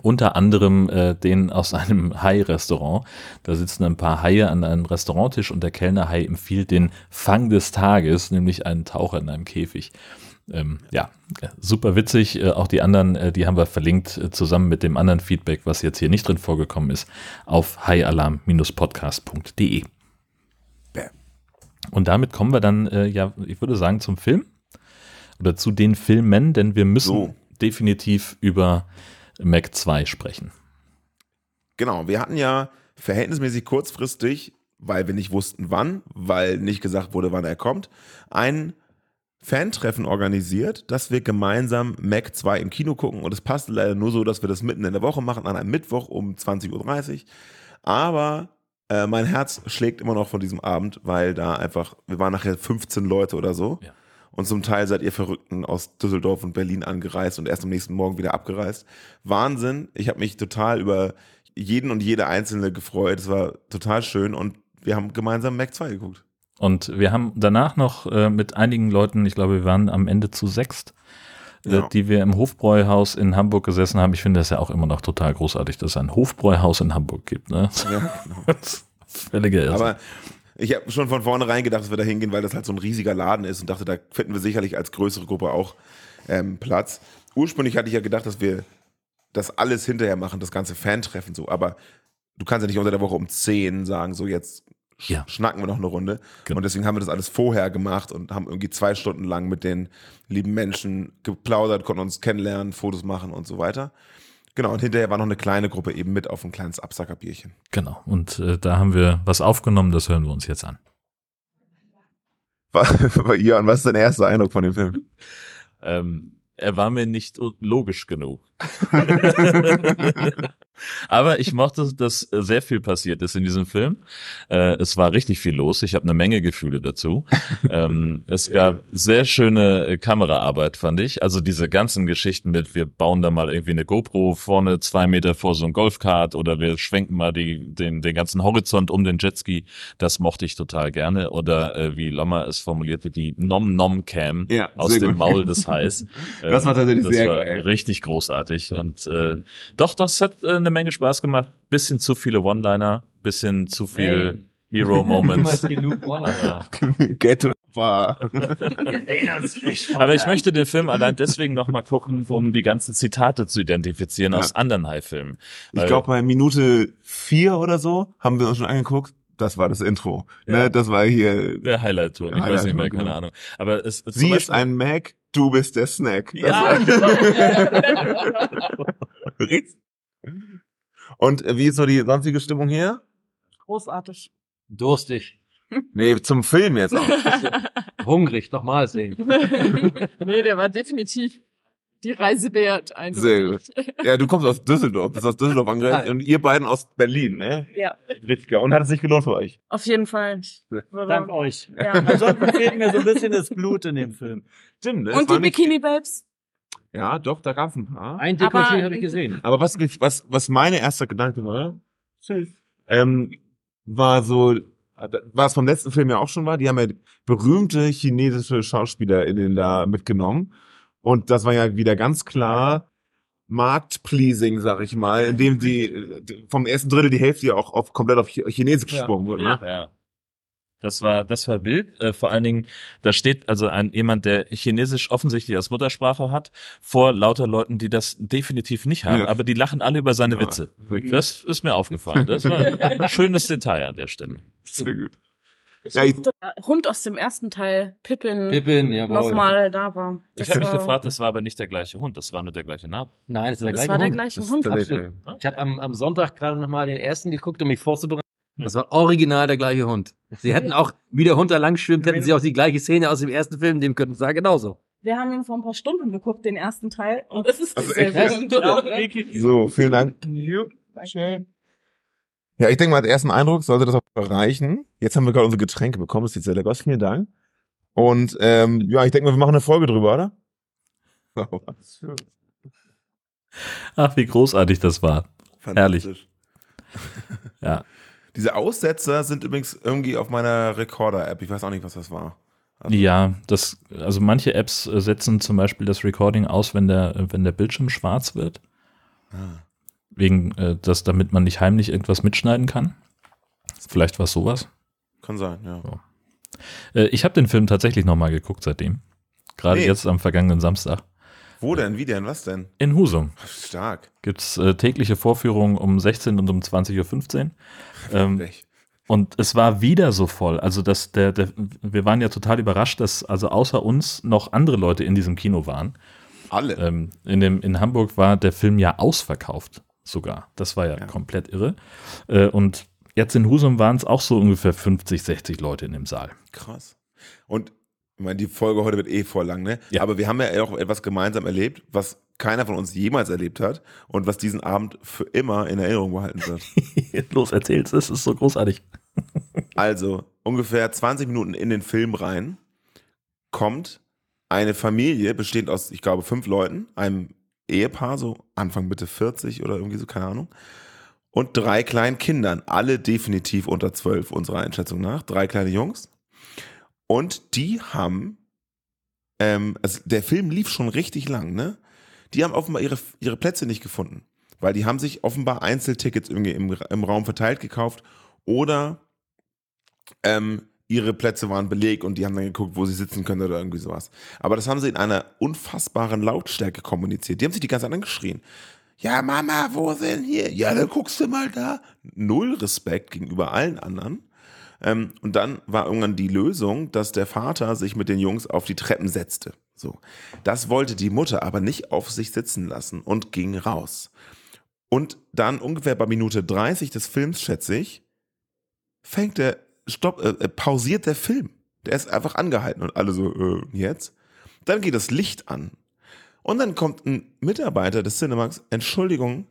Unter anderem äh, den aus einem Hai-Restaurant. Da sitzen ein paar Haie an einem Restauranttisch und der Kellnerhai empfiehlt den Fang des Tages, nämlich einen Taucher in einem Käfig. Ähm, ja, äh, super witzig. Äh, auch die anderen, äh, die haben wir verlinkt, äh, zusammen mit dem anderen Feedback, was jetzt hier nicht drin vorgekommen ist, auf haialarm-podcast.de. Und damit kommen wir dann, äh, ja, ich würde sagen, zum Film. Oder zu den Filmen, denn wir müssen So. definitiv über Mac 2 sprechen. Genau, wir hatten ja verhältnismäßig kurzfristig, weil wir nicht wussten wann, weil nicht gesagt wurde, wann er kommt, ein Fantreffen organisiert, dass wir gemeinsam Mac 2 im Kino gucken und es passte leider nur so, dass wir das mitten in der Woche machen, an einem Mittwoch um 20.30 Uhr. Aber äh, mein Herz schlägt immer noch von diesem Abend, weil da einfach, wir waren nachher 15 Leute oder so. Ja. Und zum Teil seid ihr Verrückten aus Düsseldorf und Berlin angereist und erst am nächsten Morgen wieder abgereist. Wahnsinn. Ich habe mich total über jeden und jede Einzelne gefreut. Es war total schön und wir haben gemeinsam Mac 2 geguckt. Und wir haben danach noch äh, mit einigen Leuten, ich glaube, wir waren am Ende zu sechst, Ja. die wir im Hofbräuhaus in Hamburg gesessen haben. Ich finde das ja auch immer noch total großartig, dass es ein Hofbräuhaus in Hamburg gibt. Ne? Ja, Völlige Irrsinn. Aber ich habe schon von vornherein gedacht, dass wir da hingehen, weil das halt so ein riesiger Laden ist und dachte, da finden wir sicherlich als größere Gruppe auch ähm, Platz. Ursprünglich hatte ich ja gedacht, dass wir das alles hinterher machen, das ganze Fantreffen so, aber du kannst ja nicht unter der Woche um 10 sagen, so jetzt Ja. schnacken wir noch eine Runde. Genau. Und deswegen haben wir das alles vorher gemacht und haben irgendwie zwei Stunden lang mit den lieben Menschen geplaudert, konnten uns kennenlernen, Fotos machen und so weiter. Genau, und hinterher war noch eine kleine Gruppe eben mit auf ein kleines Absackerbierchen. genau. Und äh, da haben wir was aufgenommen, das hören wir uns jetzt an. Jan, was ist dein erster Eindruck von dem Film? Ähm, er war mir nicht logisch genug. Aber ich mochte, dass sehr viel passiert ist in diesem Film. Äh, es war richtig viel los. Ich habe eine Menge Gefühle dazu. ähm, es gab sehr schöne äh, Kameraarbeit, fand ich. Also diese ganzen Geschichten mit, wir bauen da mal irgendwie eine GoPro vorne zwei Meter vor so ein Golfkart oder wir schwenken mal die, den, den ganzen Horizont um den Jetski. Das mochte ich total gerne. Oder äh, wie Lommer es formulierte, die Nom-Nom-Cam Ja, aus dem gut. Maul des Hais. Das war tatsächlich das sehr war geil. Richtig großartig. Und äh, doch, das hat äh, eine Menge Spaß gemacht. Bisschen zu viele One-Liner, bisschen zu viel Hero-Moments. Ja. Ghetto. Papa. Aber ich möchte den Film allein deswegen noch mal gucken, um die ganzen Zitate zu identifizieren Ja. aus anderen High-Filmen. Ich glaube, bei Minute vier oder so haben wir uns schon angeguckt. Das war das Intro. Ja. Ne, das war hier. Der Highlight-Tour, ich weiß Highlight-Tour, nicht mehr, keine genau. Ahnung. Aber es, es Sie zum ist Beispiel- ein Mac, du bist der Snack. Ja, war- Und äh, wie ist so die sonstige Stimmung hier? Großartig. Durstig. Nee, zum Film jetzt auch. Hungrig. Nochmal sehen. nee, der war definitiv die Reise wert. Sehr eindeutig. Ja, du kommst aus Düsseldorf, bist aus Düsseldorf angereist und ihr beiden aus Berlin, ne? Ja, Richtig. Und hat es sich gelohnt für euch? auf jeden Fall. Dank euch. Ja. Ansonsten fehlt mir so ein bisschen das Blut in dem Film. Stimmt, ne? Und Es die nicht- Bikini Babes? Ja, doch, da gab's ein paar. Ein Aber- Dekolleté habe ich gesehen. Aber was, was, was meine erster Gedanke war, ähm, war so, was vom letzten Film ja auch schon war, die haben ja berühmte chinesische SchauspielerInnen da mitgenommen. Und das war ja wieder ganz klar Marktpleasing, sag ich mal, indem die vom ersten Drittel die Hälfte ja auch auf, komplett auf Chi- Chinesisch Ja. gesprungen wurde. Ne? Ja. Das war, das war wild. Äh, vor allen Dingen, da steht also ein jemand, der Chinesisch offensichtlich als Muttersprache hat, vor lauter Leuten, die das definitiv nicht haben, Ja. aber die lachen alle über seine Ja, Witze. Das ist mir aufgefallen. Das war ein schönes Detail an der Stelle. Sehr gut. Ja, ich, Der Hund aus dem ersten Teil, Pippin, Pippin, jawohl. nochmal da war. Ich Das habe mich war- gefragt, das war aber nicht der gleiche Hund, das war nur der gleiche Name. Nein, das ist der Das gleiche war der Hund. gleiche das Hund. Ich habe am, am Sonntag gerade nochmal den ersten geguckt, um mich vorzubereiten. Das war original der gleiche Hund. Sie hätten auch, wie der Hund da lang schwimmt, hätten sie auch die gleiche Szene aus dem ersten Film nehmen können. Das war genauso. Wir haben ihn vor ein paar Stunden geguckt, den ersten Teil. Und es ist Also echt? gut. So, vielen Dank. Ja, ich denke mal, als ersten Eindruck sollte das auch reichen. Jetzt haben wir gerade unsere Getränke bekommen, das ist sehr lecker. Vielen Dank. Und ähm, ja, ich denke mal, wir machen eine Folge drüber, oder? Ach, wie großartig das war. Fantastisch. Ja. Diese Aussetzer sind übrigens irgendwie auf meiner Recorder-App. Ich weiß auch nicht, was das war. Ja, das, also manche Apps äh, setzen zum Beispiel das Recording aus, wenn der, wenn der Bildschirm schwarz wird. Ah. Wegen, äh, das, damit man nicht heimlich irgendwas mitschneiden kann. Vielleicht war es sowas. Kann sein, ja. Äh, ich habe den Film tatsächlich nochmal geguckt seitdem. Gerade Nee. jetzt am vergangenen Samstag. Wo denn? Wie denn? Was denn? In Husum Stark. gibt es äh, tägliche Vorführungen um 16 und um 20.15 Uhr. Ähm, und es war wieder so voll. Also das, der, der, wir waren ja total überrascht, dass also außer uns noch andere Leute in diesem Kino waren. Alle. Ähm, in, dem, in Hamburg war der Film ja ausverkauft sogar. Das war ja, Ja. komplett irre. Äh, und jetzt in Husum waren es auch so ungefähr 50, 60 Leute in dem Saal. Krass. Und ich meine, die Folge heute wird eh voll lang, ne? Ja. Aber wir haben ja auch etwas gemeinsam erlebt, was keiner von uns jemals erlebt hat und was diesen Abend für immer in Erinnerung behalten wird. Los, erzähl's, es ist so großartig. Also ungefähr 20 Minuten in den Film rein kommt eine Familie, bestehend aus, ich glaube, fünf Leuten, einem Ehepaar, so Anfang Mitte 40 oder irgendwie so, keine Ahnung, und drei kleinen Kindern, alle definitiv unter zwölf unserer Einschätzung nach, drei kleine Jungs. Und die haben, ähm, also der Film lief schon richtig lang, ne? Die haben offenbar ihre, ihre Plätze nicht gefunden, weil die haben sich offenbar Einzeltickets irgendwie im, im Raum verteilt gekauft oder ähm, ihre Plätze waren belegt und die haben dann geguckt, wo sie sitzen können oder irgendwie sowas. Aber das haben sie in einer unfassbaren Lautstärke kommuniziert. Die haben sich die ganze Zeit angeschrien. Ja, Mama, wo sind hier? Ja, dann guckst du mal da. Null Respekt gegenüber allen anderen. Ähm, und dann war irgendwann die Lösung, dass der Vater sich mit den Jungs auf die Treppen setzte. So. Das wollte die Mutter aber nicht auf sich sitzen lassen und ging raus. Und dann ungefähr bei Minute 30 des Films, schätze ich, fängt der, stopp, äh, äh, pausiert der Film. Der ist einfach angehalten und alle so, äh, jetzt? Dann geht das Licht an. Und dann kommt ein Mitarbeiter des Cinemax, Entschuldigung,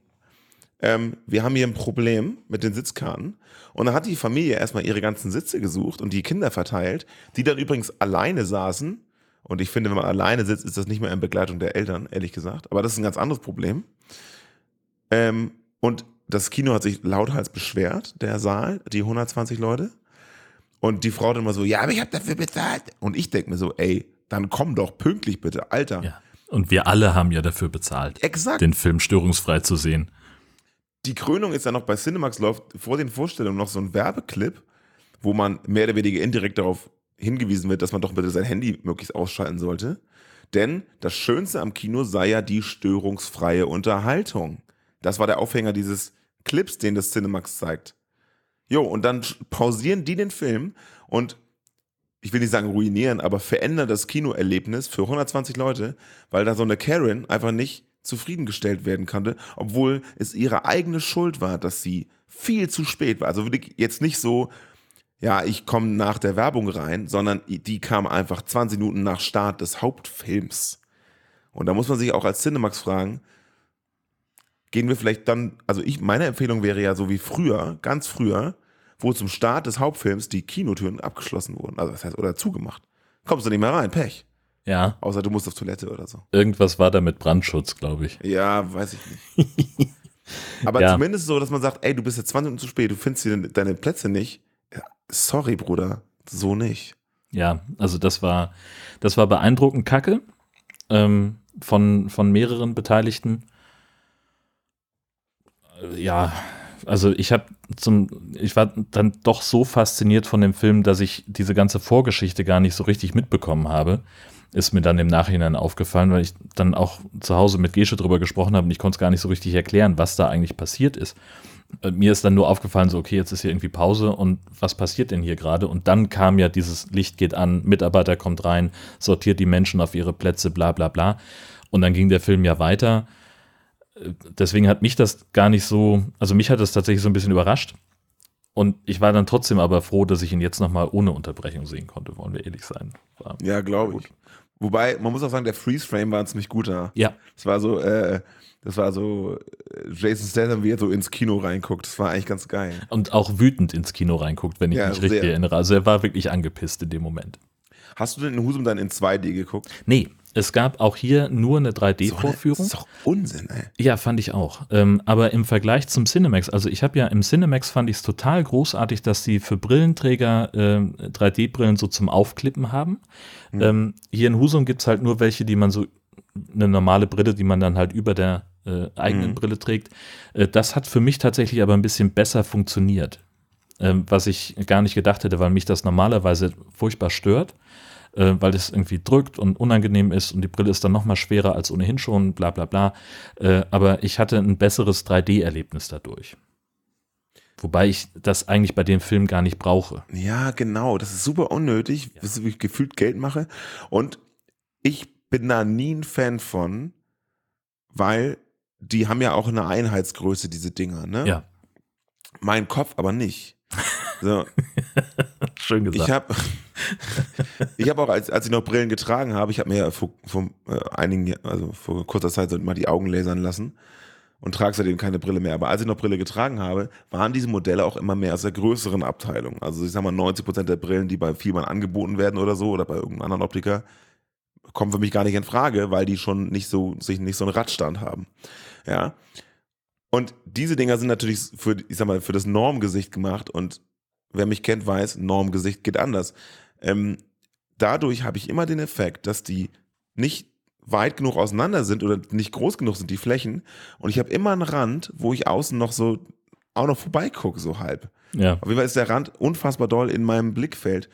ähm, wir haben hier ein Problem mit den Sitzkarten. Und dann hat die Familie erstmal ihre ganzen Sitze gesucht und die Kinder verteilt, die dann übrigens alleine saßen. Und ich finde, wenn man alleine sitzt, ist das nicht mehr in Begleitung der Eltern, ehrlich gesagt. Aber das ist ein ganz anderes Problem. Ähm, und das Kino hat sich lauthals beschwert, der Saal, die 120 Leute. Und die Frau dann mal so, ja, aber ich habe dafür bezahlt. Und ich denke mir so, ey, dann komm doch pünktlich bitte, Alter. Ja. Und wir alle haben ja dafür bezahlt, Exakt. den Film störungsfrei zu sehen. die Krönung ist ja noch bei Cinemax läuft vor den Vorstellungen noch so ein Werbeclip, wo man mehr oder weniger indirekt darauf hingewiesen wird, dass man doch bitte sein Handy möglichst ausschalten sollte. Denn das Schönste am Kino sei ja die störungsfreie Unterhaltung. Das war der Aufhänger dieses Clips, den das Cinemax zeigt. Jo, und dann pausieren die den Film und ich will nicht sagen ruinieren, aber verändern das Kinoerlebnis für 120 Leute, weil da so eine Karen einfach nicht zufriedengestellt werden konnte, obwohl es ihre eigene Schuld war, dass sie viel zu spät war. Also jetzt nicht so, ja, ich komme nach der Werbung rein, sondern die kam einfach 20 Minuten nach Start des Hauptfilms. Und da muss man sich auch als Cinemax fragen, gehen wir vielleicht dann, also ich, meine Empfehlung wäre ja so wie früher, ganz früher, wo zum Start des Hauptfilms die Kinotüren abgeschlossen wurden, also das heißt, oder zugemacht. Kommst du nicht mehr rein, Pech. Ja, Außer du musst auf Toilette oder so. irgendwas war da mit Brandschutz, glaube ich. Ja, weiß ich nicht. Aber Ja. zumindest so, dass man sagt, ey, du bist jetzt 20 Minuten zu spät, du findest hier deine Plätze nicht. Ja, sorry, Bruder, so nicht. Ja, also das war, das war beeindruckend kacke ähm, von, von mehreren Beteiligten. Ja, also ich habe zum, ich war dann doch so fasziniert von dem Film, dass ich diese ganze Vorgeschichte gar nicht so richtig mitbekommen habe. Ist mir dann im Nachhinein aufgefallen, weil ich dann auch zu Hause mit Gesche drüber gesprochen habe und ich konnte es gar nicht so richtig erklären, was da eigentlich passiert ist. Äh, Mir ist dann nur aufgefallen, so, okay, jetzt ist hier irgendwie Pause und was passiert denn hier gerade? Und dann kam ja dieses Licht geht an, Mitarbeiter kommt rein, sortiert die Menschen auf ihre Plätze, bla bla bla. Und dann ging der Film ja weiter. Deswegen hat mich das gar nicht so, also mich hat das tatsächlich so ein bisschen überrascht. Und ich war dann trotzdem aber froh, dass ich ihn jetzt nochmal ohne Unterbrechung sehen konnte, wollen wir ehrlich sein. War, Ja, glaube ich. Wobei, man muss auch sagen, der Freeze-Frame war ein ziemlich guter. ja, Das war so, äh, das war so äh, Jason Statham, wie er so ins Kino reinguckt. Das war eigentlich ganz geil. und auch wütend ins Kino reinguckt, wenn ich Ja, mich richtig sehr. erinnere. Also er war wirklich angepisst in dem Moment. Hast du denn in Husum dann in 2D geguckt? Nee, es gab auch hier nur eine 3D-Vorführung. Das ist doch Unsinn, ey. Ja, fand ich auch. Ähm, aber im Vergleich zum Cinemax, also ich habe ja im Cinemax fand ich es total großartig, dass sie für Brillenträger ähm, 3D-Brillen so zum Aufklippen haben. Ähm, hier in Husum gibt es halt nur welche, die man so, eine normale Brille, die man dann halt über der äh, eigenen Mhm. Brille trägt. Äh, das hat für mich tatsächlich aber ein bisschen besser funktioniert. Ähm, was ich gar nicht gedacht hätte, weil mich das normalerweise furchtbar stört äh, weil es irgendwie drückt und unangenehm ist und die Brille ist dann noch mal schwerer als ohnehin schon, bla bla bla. Äh, aber ich hatte ein besseres 3D-Erlebnis dadurch. Wobei ich das eigentlich bei dem Film gar nicht brauche. Ja, genau. Das ist super unnötig, dass ich gefühlt Geld mache. Und ich bin da nie ein Fan von, weil die haben ja auch eine Einheitsgröße, diese Dinger, ne? Ja, Mein Kopf aber nicht. So, schön gesagt. ich habe ich hab auch, als, als ich noch Brillen getragen habe, ich habe mir ja vor, vor äh, einigen, also vor kurzer Zeit so mal die Augen lasern lassen und trage seitdem keine Brille mehr. Aber als ich noch Brille getragen habe, waren diese Modelle auch immer mehr aus der größeren Abteilung. Also ich sag mal, 90% der Brillen, die bei Vielmann angeboten werden oder so, oder bei irgendeinem anderen Optiker, kommen für mich gar nicht in Frage, weil die schon nicht so, sich nicht so einen Radstand haben. Ja. Und diese Dinger sind natürlich für, ich sag mal, für das Normgesicht gemacht und wer mich kennt, weiß, Normgesicht geht anders. Ähm, dadurch habe ich immer den Effekt, dass die nicht weit genug auseinander sind oder nicht groß genug sind, die Flächen. Und ich habe immer einen Rand, wo ich außen noch so auch noch vorbeigucke, so halb. ja, Auf jeden Fall ist der Rand unfassbar doll in meinem Blickfeld.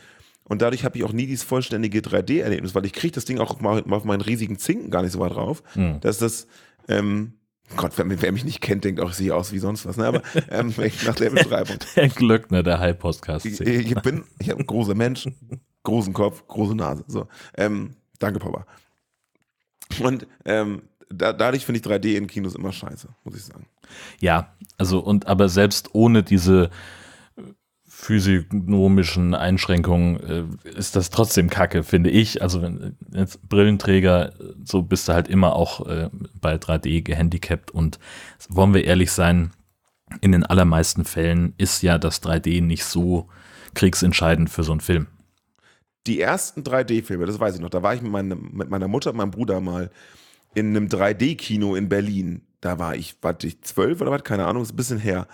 Und dadurch habe ich auch nie dieses vollständige 3D-Erlebnis, weil ich kriege das Ding auch mal auf meinen riesigen Zinken gar nicht so weit drauf. Hm. Dass das, ähm, Gott, wer, wer mich nicht kennt, denkt auch, ich sehe aus wie sonst was. Ne? Aber ähm, nach der Beschreibung. der Glöckner der High-Podcast. Ich, ich bin, ich habe einen großen Mensch, großen Kopf, große Nase. So, ähm, danke, Papa. Und ähm, da, dadurch finde ich 3D in Kinos immer scheiße, muss ich sagen. Ja, also und aber selbst ohne diese physiognomischen Einschränkungen äh, ist das trotzdem Kacke, finde ich. Also wenn jetzt Brillenträger, äh, so bist du halt immer auch äh, bei 3D gehandicapt und wollen wir ehrlich sein, in den allermeisten Fällen ist ja das 3D nicht so kriegsentscheidend für so einen Film. Die ersten 3D-Filme, das weiß ich noch, da war ich mit, meinem, mit meiner Mutter und meinem Bruder mal in einem 3D-Kino in Berlin. Da war ich, war ich zwölf oder was, keine Ahnung, ist ein bisschen her.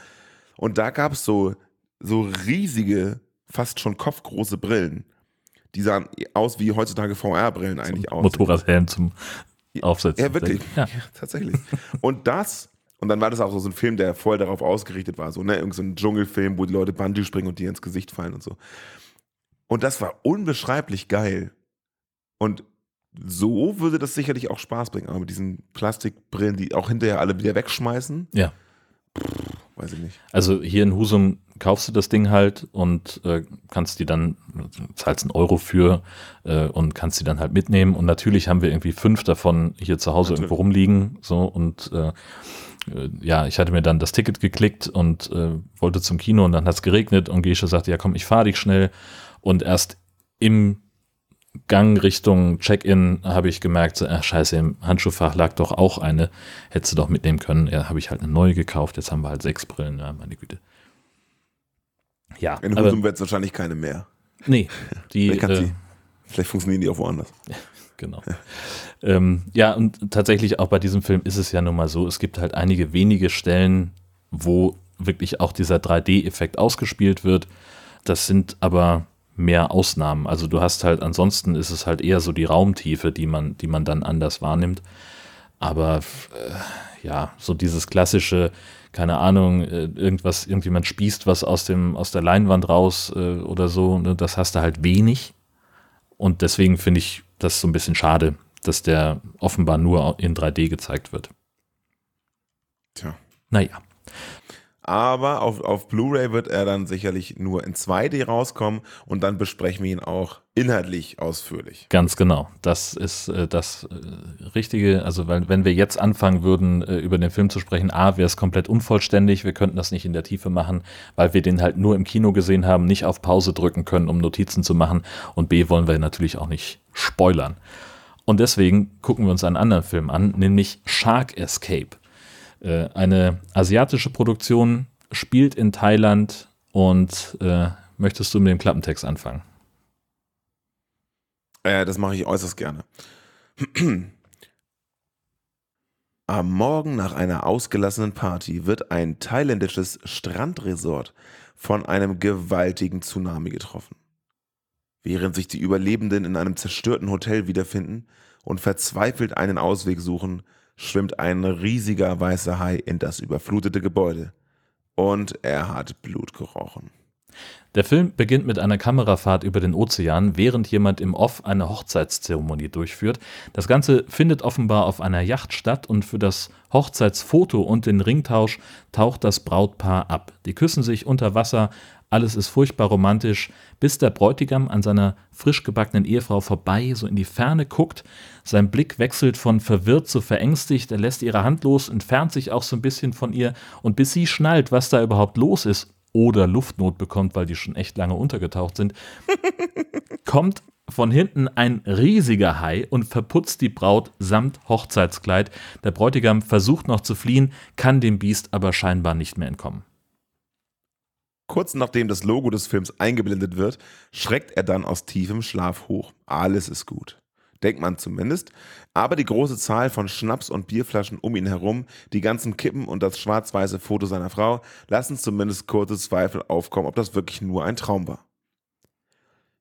Und da gab es so, so riesige, fast schon kopfgroße Brillen. Die sahen aus wie heutzutage VR-Brillen eigentlich aus. Motorradhelm zum Aufsetzen. Ja, wirklich. Ja. Ja, tatsächlich. Und das, und dann war das auch so ein Film, der voll darauf ausgerichtet war, so, ne, irgend so ein Dschungelfilm, wo die Leute Bungee springen und dir ins Gesicht fallen und so. Und das war unbeschreiblich geil. Und so würde das sicherlich auch Spaß bringen. Aber mit diesen Plastikbrillen, die auch hinterher alle wieder wegschmeißen, Ja. Weiß ich nicht. Also hier in Husum kaufst du das Ding halt und äh, kannst die dann, zahlst einen Euro für äh, und kannst die dann halt mitnehmen. Und natürlich haben wir irgendwie fünf davon hier zu Hause Natürlich. irgendwo rumliegen. So und äh, äh, ja, ich hatte mir dann das Ticket geklickt und äh, wollte zum Kino und dann hat es geregnet und Gesche sagte, ja komm, ich fahre dich schnell. Und erst im Gang Richtung Check-in habe ich gemerkt, so, ach, scheiße, im Handschuhfach lag doch auch eine. Hättest du doch mitnehmen können. Ja, habe ich halt eine neue gekauft. Jetzt haben wir halt sechs Brillen. Ja, meine Güte. Ja, In Husum wird es wahrscheinlich keine mehr. nee, die, Vielleicht, äh, sie, vielleicht funktionieren die auch woanders. genau. ähm, ja, und tatsächlich auch bei diesem Film ist es ja nun mal so, es gibt halt einige wenige Stellen, wo wirklich auch dieser 3D-Effekt ausgespielt wird. Das sind aber mehr Ausnahmen. Also du hast halt, ansonsten ist es halt eher so die Raumtiefe, die man, die man dann anders wahrnimmt. Aber äh, ja, so dieses klassische, keine Ahnung, äh, irgendwas, irgendjemand spießt was aus dem, aus der Leinwand raus äh, oder so, ne, das hast du halt wenig. Und deswegen finde ich das so ein bisschen schade, dass der offenbar nur in 3D gezeigt wird. Tja. Naja, Aber auf, auf Blu-ray wird er dann sicherlich nur in 2D rauskommen und dann besprechen wir ihn auch inhaltlich ausführlich. ganz genau. Das ist äh, das äh, Richtige. Also, weil, wenn wir jetzt anfangen würden, äh, über den Film zu sprechen, A, wäre es komplett unvollständig. Wir könnten das nicht in der Tiefe machen, weil wir den halt nur im Kino gesehen haben, nicht auf Pause drücken können, um Notizen zu machen. Und B, wollen wir natürlich auch nicht spoilern. Und deswegen gucken wir uns einen anderen Film an, nämlich Shark Escape. Äh, eine asiatische Produktion, spielt in Thailand und äh, möchtest du mit dem Klappentext anfangen? Äh, das mache ich äußerst gerne. Am Morgen nach einer ausgelassenen Party wird ein thailändisches Strandresort von einem gewaltigen Tsunami getroffen. Während sich die Überlebenden in einem zerstörten Hotel wiederfinden und verzweifelt einen Ausweg suchen, schwimmt ein riesiger weißer Hai in das überflutete Gebäude. Und er hat Blut gerochen. Der Film beginnt mit einer Kamerafahrt über den Ozean, während jemand im Off eine Hochzeitszeremonie durchführt. Das Ganze findet offenbar auf einer Yacht statt und für das Hochzeitsfoto und den Ringtausch taucht das Brautpaar ab. Die küssen sich unter Wasser, alles ist furchtbar romantisch, bis der Bräutigam an seiner frisch gebackenen Ehefrau vorbei so in die Ferne guckt. Sein Blick wechselt von verwirrt zu verängstigt, er lässt ihre Hand los, entfernt sich auch so ein bisschen von ihr und bis sie schnallt, was da überhaupt los ist oder Luftnot bekommt, weil die schon echt lange untergetaucht sind, kommt von hinten ein riesiger Hai und verputzt die Braut samt Hochzeitskleid. Der Bräutigam versucht noch zu fliehen, kann dem Biest aber scheinbar nicht mehr entkommen. Kurz nachdem das Logo des Films eingeblendet wird, schreckt er dann aus tiefem Schlaf hoch. Alles ist gut. Denkt man zumindest. Aber die große Zahl von Schnaps und Bierflaschen um ihn herum, die ganzen Kippen und das schwarz-weiße Foto seiner Frau lassen zumindest kurze Zweifel aufkommen, ob das wirklich nur ein Traum war.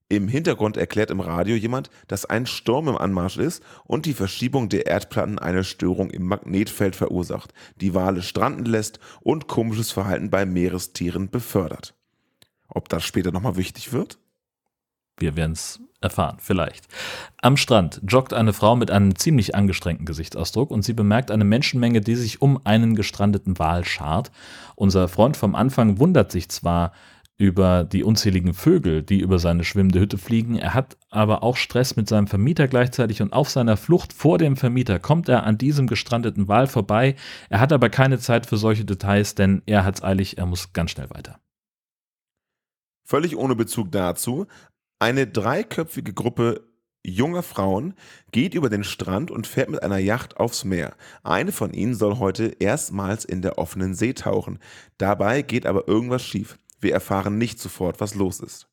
Im Hintergrund erklärt im Radio jemand, dass ein Sturm im Anmarsch ist und die Verschiebung der Erdplatten eine Störung im Magnetfeld verursacht, die Wale stranden lässt und komisches Verhalten bei Meerestieren befördert. Ob das später nochmal wichtig wird? Wir werden es erfahren, vielleicht. Am Strand joggt eine Frau mit einem ziemlich angestrengten Gesichtsausdruck und sie bemerkt eine Menschenmenge, die sich um einen gestrandeten Wal schart. Unser Freund vom Anfang wundert sich zwar über die unzähligen Vögel, die über seine schwimmende Hütte fliegen, er hat aber auch Stress mit seinem Vermieter gleichzeitig und auf seiner Flucht vor dem Vermieter kommt er an diesem gestrandeten Wal vorbei. Er hat aber keine Zeit für solche Details, denn er hat's eilig, er muss ganz schnell weiter. Völlig ohne Bezug dazu, eine dreiköpfige Gruppe junger Frauen geht über den Strand und fährt mit einer Yacht aufs Meer. Eine von ihnen soll heute erstmals in der offenen See tauchen. Dabei geht aber irgendwas schief. Wir erfahren nicht sofort, was los ist.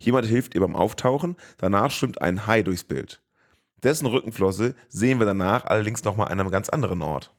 Jemand hilft ihr beim Auftauchen, danach schwimmt ein Hai durchs Bild. Dessen Rückenflosse sehen wir danach allerdings nochmal an einem ganz anderen Ort.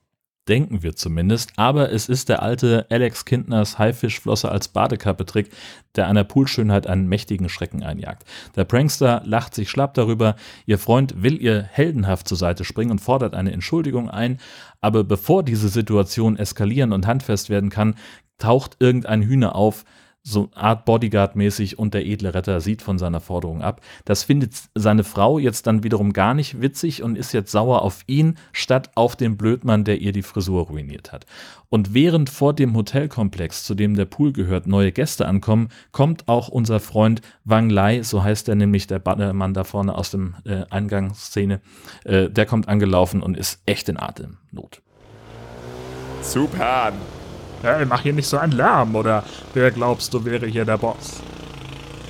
Denken wir zumindest, aber es ist der alte Alex Kindners Haifischflosse als Badekappe-Trick, der einer Poolschönheit einen mächtigen Schrecken einjagt. Der Prankster lacht sich schlapp darüber, ihr Freund will ihr heldenhaft zur Seite springen und fordert eine Entschuldigung ein, aber bevor diese Situation eskalieren und handfest werden kann, taucht irgendein Hühner auf, so Art Bodyguard-mäßig und der edle Retter sieht von seiner Forderung ab. Das findet seine Frau jetzt dann wiederum gar nicht witzig und ist jetzt sauer auf ihn, statt auf den Blödmann, der ihr die Frisur ruiniert hat. Und während vor dem Hotelkomplex, zu dem der Pool gehört, neue Gäste ankommen, kommt auch unser Freund Wang Lai, so heißt er nämlich, der Mann da vorne aus dem äh, Eingangsszene, äh, der kommt angelaufen und ist echt in Atemnot. Super. Hey, mach hier nicht so einen Lärm, oder wer glaubst du wäre hier der Boss?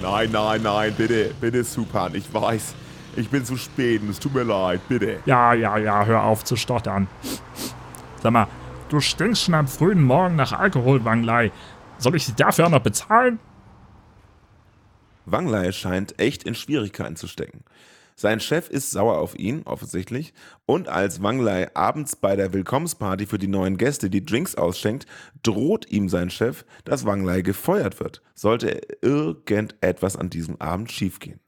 Nein, nein, nein, bitte, bitte, Supan. Ich weiß, ich bin zu spät und es tut mir leid, bitte. Ja, ja, ja, hör auf zu stottern. Sag mal, du stinkst schon am frühen Morgen nach Alkohol, Wanglei. Soll ich sie dafür auch noch bezahlen? Wanglei scheint echt in Schwierigkeiten zu stecken. Sein Chef ist sauer auf ihn, offensichtlich, und als Wanglei abends bei der Willkommensparty für die neuen Gäste die Drinks ausschenkt, droht ihm sein Chef, dass Wanglei gefeuert wird, sollte irgendetwas an diesem Abend schiefgehen.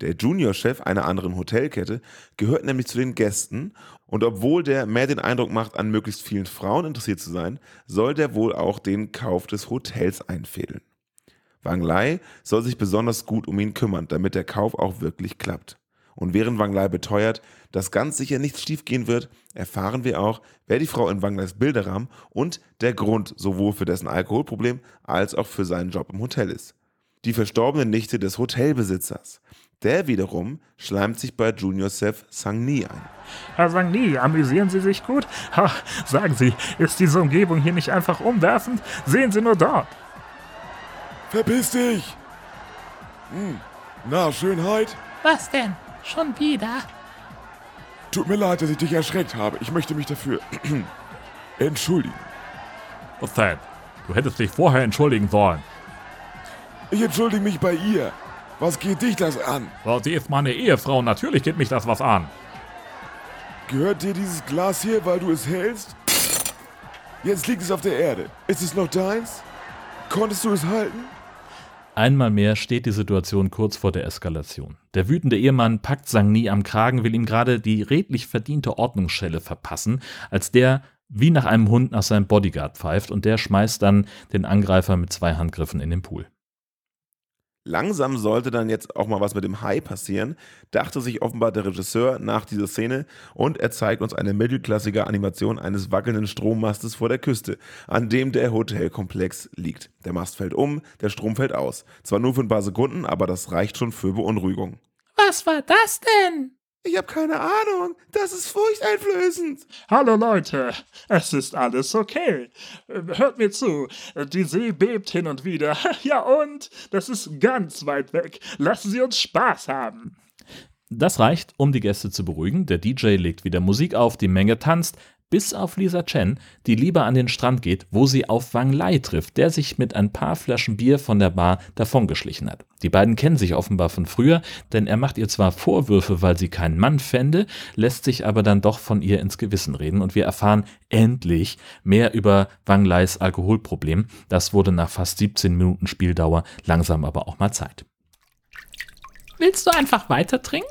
Der Junior-Chef einer anderen Hotelkette gehört nämlich zu den Gästen und obwohl der mehr den Eindruck macht, an möglichst vielen Frauen interessiert zu sein, soll der wohl auch den Kauf des Hotels einfädeln. Wang Lai soll sich besonders gut um ihn kümmern, damit der Kauf auch wirklich klappt. Und während Wang Lai beteuert, dass ganz sicher nichts schiefgehen wird, erfahren wir auch, wer die Frau in Wang Lais Bilderrahmen und der Grund sowohl für dessen Alkoholproblem als auch für seinen Job im Hotel ist. Die verstorbene Nichte des Hotelbesitzers. Der wiederum schleimt sich bei Junior Seth Sang-Ni ein. Herr Sang-Ni, amüsieren Sie sich gut? Ha, sagen Sie, ist diese Umgebung hier nicht einfach umwerfend? Sehen Sie nur dort. Verpiss dich! Hm. Na, Schönheit? Was denn? Schon wieder? Tut mir leid, dass ich dich erschreckt habe. Ich möchte mich dafür entschuldigen. Was denn? Du hättest dich vorher entschuldigen sollen. Ich entschuldige mich bei ihr. Was geht dich das an? So, sie ist meine Ehefrau. Natürlich geht mich das was an. Gehört dir dieses Glas hier, weil du es hältst? Jetzt liegt es auf der Erde. Ist es noch deins? Konntest du es halten? Einmal mehr steht die Situation kurz vor der Eskalation. Der wütende Ehemann packt Sangni am Kragen, will ihm gerade die redlich verdiente Ordnungsschelle verpassen, als der wie nach einem Hund nach seinem Bodyguard pfeift und der schmeißt dann den Angreifer mit zwei Handgriffen in den Pool. Langsam sollte dann jetzt auch mal was mit dem Hai passieren, dachte sich offenbar der Regisseur nach dieser Szene und er zeigt uns eine mittelklassige Animation eines wackelnden Strommastes vor der Küste, an dem der Hotelkomplex liegt. Der Mast fällt um, der Strom fällt aus. Zwar nur für ein paar Sekunden, aber das reicht schon für Beunruhigung. Was war das denn? Ich habe keine Ahnung. Das ist furchteinflößend. Hallo Leute, es ist alles okay. Hört mir zu. Die See bebt hin und wieder. Ja und? Das ist ganz weit weg. Lassen Sie uns Spaß haben. Das reicht, um die Gäste zu beruhigen. Der DJ legt wieder Musik auf, die Menge tanzt, bis auf Lisa Chen, die lieber an den Strand geht, wo sie auf Wang Lai trifft, der sich mit ein paar Flaschen Bier von der Bar davongeschlichen hat. Die beiden kennen sich offenbar von früher, denn er macht ihr zwar Vorwürfe, weil sie keinen Mann fände, lässt sich aber dann doch von ihr ins Gewissen reden und wir erfahren endlich mehr über Wang Lais Alkoholproblem. Das wurde nach fast 17 Minuten Spieldauer langsam aber auch mal Zeit. Willst du einfach weiter trinken?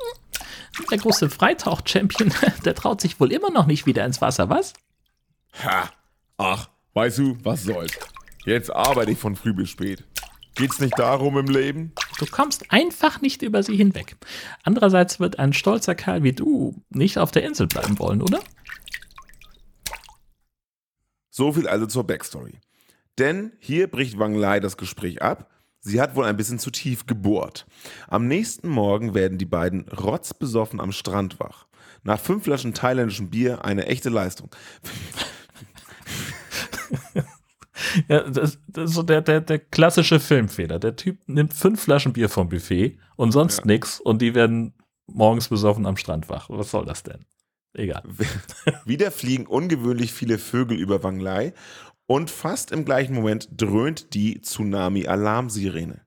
Der große Freitauch-Champion, der traut sich wohl immer noch nicht wieder ins Wasser, was? Ha! Ach, weißt du, was soll's? Jetzt arbeite ich von früh bis spät. Geht's nicht darum im Leben? Du kommst einfach nicht über sie hinweg. Andererseits wird ein stolzer Kerl wie du nicht auf der Insel bleiben wollen, oder? So viel also zur Backstory. Denn hier bricht Wang Lai das Gespräch ab Sie hat wohl ein bisschen zu tief gebohrt. Am nächsten Morgen werden die beiden rotzbesoffen am Strand wach. Nach fünf Flaschen thailändischem Bier eine echte Leistung. ja, das, das, ist so der, der, der klassische Filmfehler. Der Typ nimmt fünf Flaschen Bier vom Buffet und sonst ja. nichts und die werden morgens besoffen am Strand wach. Was soll das denn? Egal. Wieder fliegen ungewöhnlich viele Vögel über Wang Lai und fast im gleichen Moment dröhnt die Tsunami-Alarmsirene.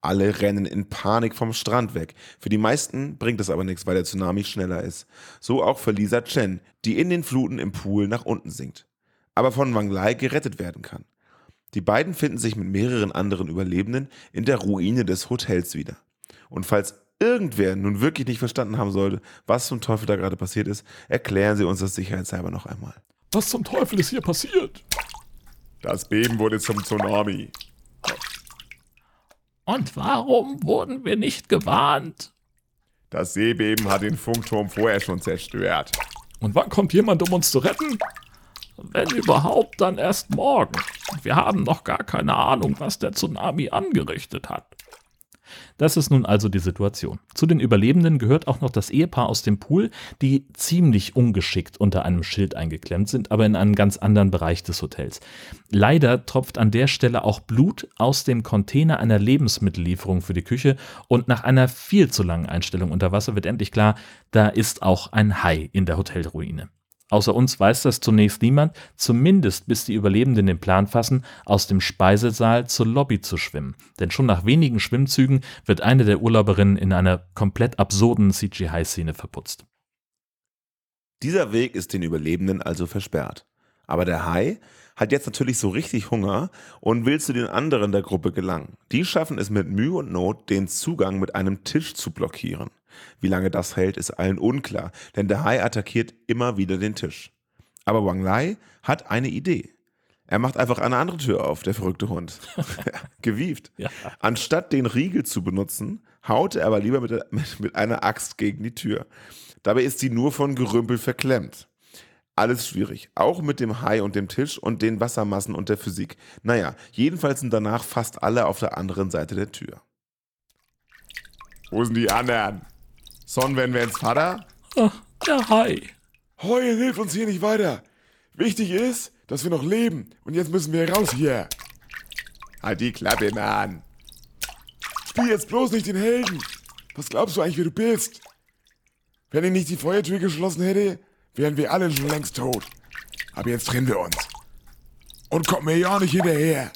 Alle rennen in Panik vom Strand weg. Für die meisten bringt es aber nichts, weil der Tsunami schneller ist. So auch für Lisa Chen, die in den Fluten im Pool nach unten sinkt. Aber von Wang Lai gerettet werden kann. Die beiden finden sich mit mehreren anderen Überlebenden in der Ruine des Hotels wieder. Und falls irgendwer nun wirklich nicht verstanden haben sollte, was zum Teufel da gerade passiert ist, erklären sie uns das sicherheitshalber noch einmal. Was zum Teufel ist hier passiert? Das Beben wurde zum Tsunami. Und warum wurden wir nicht gewarnt? Das Seebeben hat den Funkturm vorher schon zerstört. Und wann kommt jemand, um uns zu retten? Wenn überhaupt, dann erst morgen. Wir haben noch gar keine Ahnung, was der Tsunami angerichtet hat. Das ist nun also die Situation. Zu den Überlebenden gehört auch noch das Ehepaar aus dem Pool, die ziemlich ungeschickt unter einem Schild eingeklemmt sind, aber in einem ganz anderen Bereich des Hotels. Leider tropft an der Stelle auch Blut aus dem Container einer Lebensmittellieferung für die Küche und nach einer viel zu langen Einstellung unter Wasser wird endlich klar, da ist auch ein Hai in der Hotelruine. Außer uns weiß das zunächst niemand, zumindest bis die Überlebenden den Plan fassen, aus dem Speisesaal zur Lobby zu schwimmen. Denn schon nach wenigen Schwimmzügen wird eine der Urlauberinnen in einer komplett absurden CGI-Szene verputzt. Dieser Weg ist den Überlebenden also versperrt. Aber der Hai hat jetzt natürlich so richtig Hunger und will zu den anderen der Gruppe gelangen. Die schaffen es mit Mühe und Not, den Zugang mit einem Tisch zu blockieren. Wie lange das hält, ist allen unklar, denn der Hai attackiert immer wieder den Tisch. Aber Wang Lai hat eine Idee. Er macht einfach eine andere Tür auf, der verrückte Hund. Gewieft. Ja. Anstatt den Riegel zu benutzen, haut er aber lieber mit, mit, mit einer Axt gegen die Tür. Dabei ist sie nur von Gerümpel verklemmt. Alles schwierig. Auch mit dem Hai und dem Tisch und den Wassermassen und der Physik. Naja, jedenfalls sind danach fast alle auf der anderen Seite der Tür. Wo sind die anderen? Son, wenn wir ins Vater? Ach, der Hai. Heulen hilft uns hier nicht weiter. Wichtig ist, dass wir noch leben. Und jetzt müssen wir raus hier. Halt die Klappe, Mann. Spiel jetzt bloß nicht den Helden. Was glaubst du eigentlich, wer du bist? Wenn ich nicht die Feuertür geschlossen hätte, wären wir alle schon längst tot. Aber jetzt trennen wir uns. Und kommt mir ja auch nicht hinterher.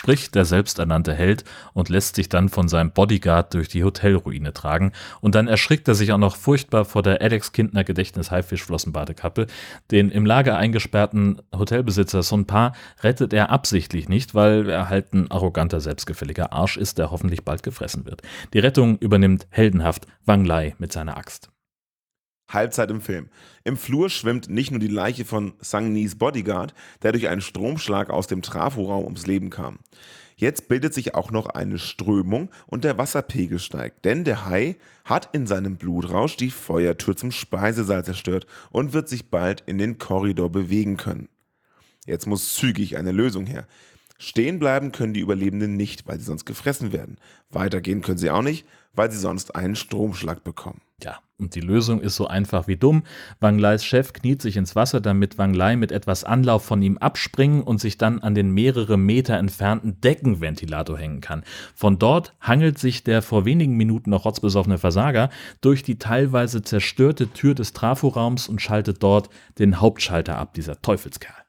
Spricht der selbsternannte Held und lässt sich dann von seinem Bodyguard durch die Hotelruine tragen. Und dann erschrickt er sich auch noch furchtbar vor der Alex Kindner Gedächtnis Haifischflossenbadekappe. Den im Lager eingesperrten Hotelbesitzer Sun Pa rettet er absichtlich nicht, weil er halt ein arroganter, selbstgefälliger Arsch ist, der hoffentlich bald gefressen wird. Die Rettung übernimmt heldenhaft Wang Lai mit seiner Axt. Halbzeit im Film. Im Flur schwimmt nicht nur die Leiche von Sang Nis Bodyguard, der durch einen Stromschlag aus dem Traforaum ums Leben kam. Jetzt bildet sich auch noch eine Strömung und der Wasserpegel steigt, denn der Hai hat in seinem Blutrausch die Feuertür zum Speisesaal zerstört und wird sich bald in den Korridor bewegen können. Jetzt muss zügig eine Lösung her. Stehen bleiben können die Überlebenden nicht, weil sie sonst gefressen werden. Weitergehen können sie auch nicht, weil sie sonst einen Stromschlag bekommen. Ja, und die Lösung ist so einfach wie dumm. Wang Lais Chef kniet sich ins Wasser, damit Wang Lai mit etwas Anlauf von ihm abspringen und sich dann an den mehrere Meter entfernten Deckenventilator hängen kann. Von dort hangelt sich der vor wenigen Minuten noch rotzbesoffene Versager durch die teilweise zerstörte Tür des Traforaums und schaltet dort den Hauptschalter ab, dieser Teufelskerl.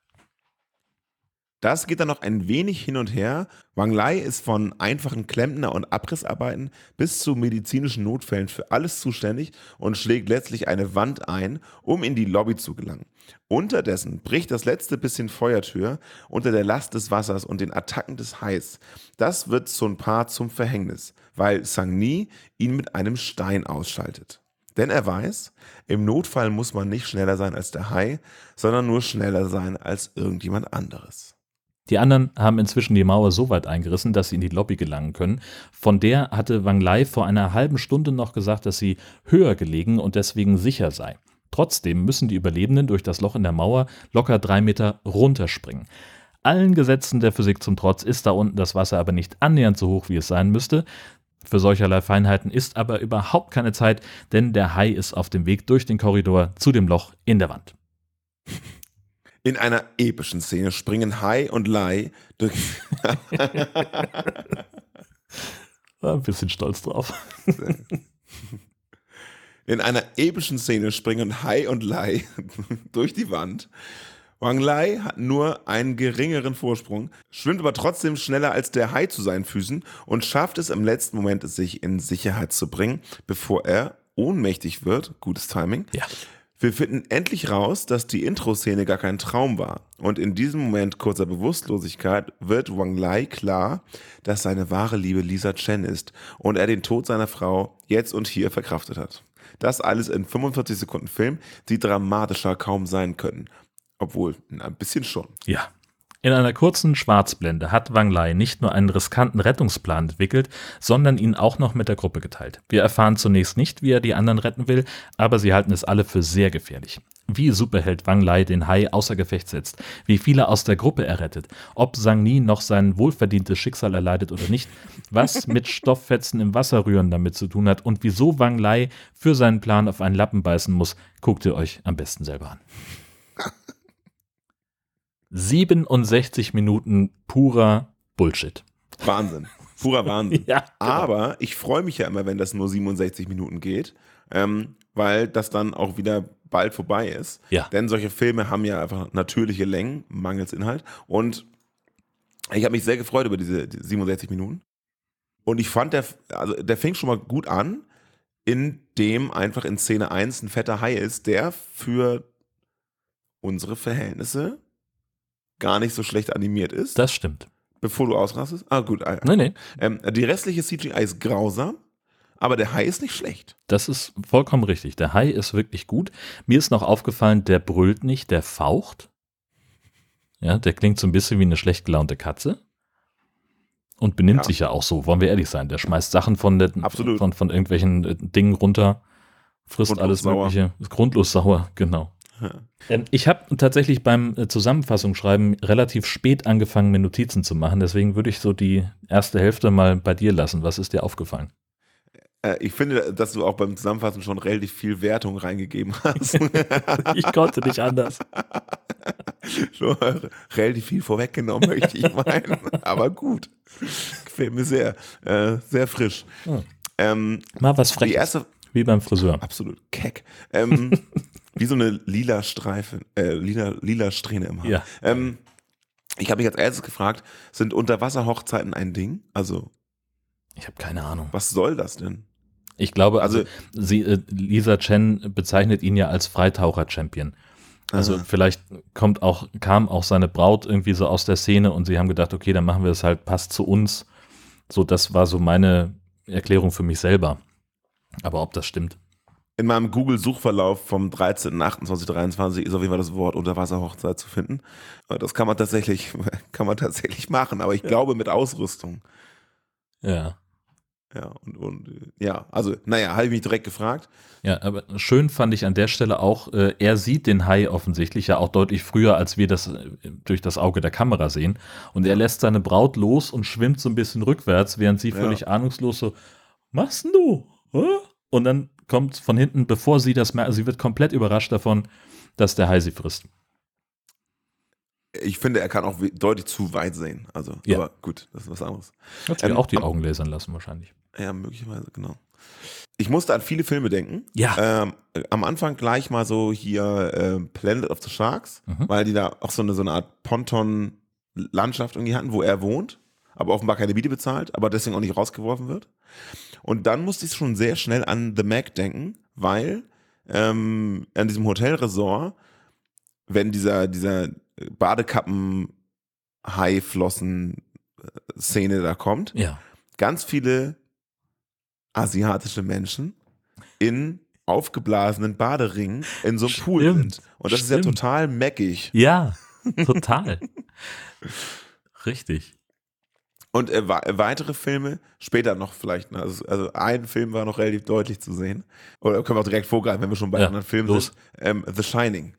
Das geht dann noch ein wenig hin und her. Wang Lai ist von einfachen Klempner- und Abrissarbeiten bis zu medizinischen Notfällen für alles zuständig und schlägt letztlich eine Wand ein, um in die Lobby zu gelangen. Unterdessen bricht das letzte bisschen Feuertür unter der Last des Wassers und den Attacken des Hais. Das wird Sun Pa zum Verhängnis, weil Sang Ni ihn mit einem Stein ausschaltet. Denn er weiß, im Notfall muss man nicht schneller sein als der Hai, sondern nur schneller sein als irgendjemand anderes. Die anderen haben inzwischen die Mauer so weit eingerissen, dass sie in die Lobby gelangen können. Von der hatte Wang Lai vor einer halben Stunde noch gesagt, dass sie höher gelegen und deswegen sicher sei. Trotzdem müssen die Überlebenden durch das Loch in der Mauer locker drei Meter runterspringen. Allen Gesetzen der Physik zum Trotz ist da unten das Wasser aber nicht annähernd so hoch, wie es sein müsste. Für solcherlei Feinheiten ist aber überhaupt keine Zeit, denn der Hai ist auf dem Weg durch den Korridor zu dem Loch in der Wand. In einer epischen Szene springen Hai und Lai durch. Ein bisschen stolz drauf. In einer epischen Szene springen Hai und Lai durch die Wand. Wang Lai hat nur einen geringeren Vorsprung, schwimmt aber trotzdem schneller als der Hai zu seinen Füßen und schafft es im letzten Moment, sich in Sicherheit zu bringen, bevor er ohnmächtig wird. Gutes Timing. Ja. Wir finden endlich raus, dass die Intro-Szene gar kein Traum war. Und in diesem Moment kurzer Bewusstlosigkeit wird Wang Lai klar, dass seine wahre Liebe Lisa Chen ist und er den Tod seiner Frau jetzt und hier verkraftet hat. Das alles in 45 Sekunden Film, die dramatischer kaum sein können. Obwohl, ein bisschen schon. Ja. In einer kurzen Schwarzblende hat Wang Lai nicht nur einen riskanten Rettungsplan entwickelt, sondern ihn auch noch mit der Gruppe geteilt. Wir erfahren zunächst nicht, wie er die anderen retten will, aber sie halten es alle für sehr gefährlich. Wie Superheld Wang Lai den Hai außer Gefecht setzt, wie viele aus der Gruppe er rettet, ob Sang Ni noch sein wohlverdientes Schicksal erleidet oder nicht, was mit Stofffetzen im Wasser rühren damit zu tun hat und wieso Wang Lai für seinen Plan auf einen Lappen beißen muss, guckt ihr euch am besten selber an. 67 Minuten purer Bullshit. Wahnsinn. Purer Wahnsinn. Ja, Aber ich freue mich ja immer, wenn das nur 67 Minuten geht, ähm, weil das dann auch wieder bald vorbei ist. Ja. Denn solche Filme haben ja einfach natürliche Längen, mangels Inhalt. Und ich habe mich sehr gefreut über diese, die 67 Minuten. Und ich fand, der, also der fing schon mal gut an, indem einfach in Szene 1 ein fetter Hai ist, der für unsere Verhältnisse gar nicht so schlecht animiert ist. Das stimmt. bevor du ausrastest? Ah, gut. ah, Nee, nee, ähm, die restliche CGI ist grausam, aber der Hai ist nicht schlecht. das ist vollkommen richtig. Der Hai ist wirklich gut. Mir ist noch aufgefallen, der brüllt nicht, der faucht. Ja, der klingt so ein bisschen wie eine schlecht gelaunte Katze. Und benimmt Ja. sich ja auch so, wollen wir ehrlich sein. Der schmeißt Sachen von, der, Absolut. von, von irgendwelchen äh, Dingen runter, frisst Grundlos alles sauer. Mögliche. Ist grundlos sauer, genau. Ich habe tatsächlich beim äh, Zusammenfassungsschreiben relativ spät angefangen, mir Notizen zu machen. Deswegen würde ich so die erste Hälfte mal bei dir lassen. Was ist dir aufgefallen? Äh, ich finde, dass du auch beim Zusammenfassen schon relativ viel Wertung reingegeben hast. Ich konnte nicht anders. schon relativ viel vorweggenommen, möchte ich meinen. Aber gut. Gefällt mir sehr. Äh, sehr frisch. Hm. Ähm, Mal was die Freches, erste, wie beim Friseur. absolut keck. Ähm, wie so eine lila Streife, äh, lila, lila Strähne im Haar. Ja. Ähm, ich habe mich als erstes gefragt, sind Unterwasserhochzeiten ein Ding? Also, Ich habe keine Ahnung. was soll das denn? Ich glaube, also, Also- sie, äh, Lisa Chen bezeichnet ihn ja als Freitaucher-Champion. Also Aha. vielleicht kommt auch, kam auch seine Braut irgendwie so aus der Szene und sie haben gedacht, okay, dann machen wir es halt, passt zu uns. So, das war so meine Erklärung für mich selber. Aber ob das stimmt. In meinem Google-Suchverlauf vom 13.28.23 ist auf jeden Fall das Wort Unterwasserhochzeit zu finden. Das kann man tatsächlich, kann man tatsächlich machen, aber ich glaube mit Ausrüstung. Ja. Ja, und, und ja, also, naja, habe ich mich direkt gefragt. Ja, aber schön fand ich an der Stelle auch, äh, er sieht den Hai offensichtlich ja auch deutlich früher, als wir das äh, durch das Auge der Kamera sehen. Und er lässt seine Braut los und schwimmt so ein bisschen rückwärts, während sie Ja. völlig ahnungslos so, machst denn du? Hä? Und dann kommt von hinten, bevor sie das merkt, sie wird komplett überrascht davon, dass der Hai sie frisst. Ich finde, er kann auch deutlich zu weit sehen. Also, Ja. aber gut, das ist was anderes. Hat sie Ähm, auch die Augen lasern lassen wahrscheinlich. Ja, möglicherweise, genau. Ich musste an viele Filme denken. Ja. Ähm, äh, am Anfang gleich mal so hier ähm, Planet of the Sharks, Mhm. weil die da auch so eine, so eine Art Ponton-Landschaft irgendwie hatten, wo er wohnt, aber offenbar keine Miete bezahlt, aber deswegen auch nicht rausgeworfen wird. Und dann musste ich schon sehr schnell an The Mac denken, weil ähm, an diesem Hotelresort, wenn dieser, dieser Badekappen-Haiflossen-Szene da kommt, Ja. ganz viele asiatische Menschen in aufgeblasenen Baderingen in so einem Pool Stimmt, sind. Und das ist ja stimmt. total meckig. Ja, total. Richtig. Und äh, wa- weitere Filme, später noch vielleicht, ne? also, also ein Film war noch relativ deutlich zu sehen. Oder können wir auch direkt vorgreifen, wenn wir schon bei Ja, anderen Filmen los. sind. Ähm, The Shining.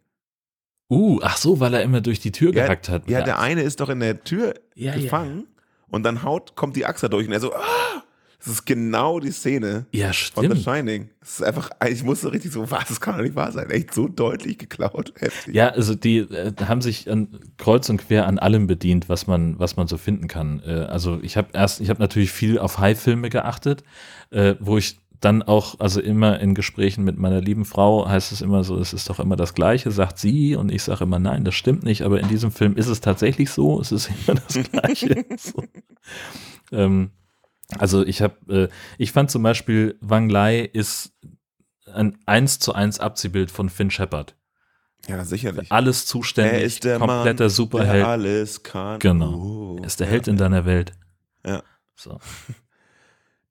Uh, ach so, weil er immer durch die Tür Ja, gehackt hat. Ja, der eine ist doch in der Tür Ja, ja, gefangen und dann haut, kommt die da durch und er so, ah! Das ist genau die Szene Ja, von The. Shining. Es ist einfach, ich musste richtig so, was, das kann doch nicht wahr sein. Echt so deutlich geklaut. Heftig. Ja, also die äh, haben sich an, kreuz und quer an allem bedient, was man, was man so finden kann. Äh, also ich habe erst, ich habe natürlich viel auf High-Filme geachtet, äh, wo ich dann auch, also immer in Gesprächen mit meiner lieben Frau heißt es immer so, es ist doch immer das Gleiche, sagt sie und ich sage immer, nein, das stimmt nicht, aber in diesem Film ist es tatsächlich so, es ist immer das Gleiche. so. ähm, also ich habe, äh, ich fand zum Beispiel Wang Lai ist ein 1 zu 1 Abziehbild von Finn Shepard. Ja, sicherlich. Alles zuständig, Er ist der kompletter Mann, der Superheld. alles kann. Genau. Oh. Er ist der Held in deiner Welt. Ja. So.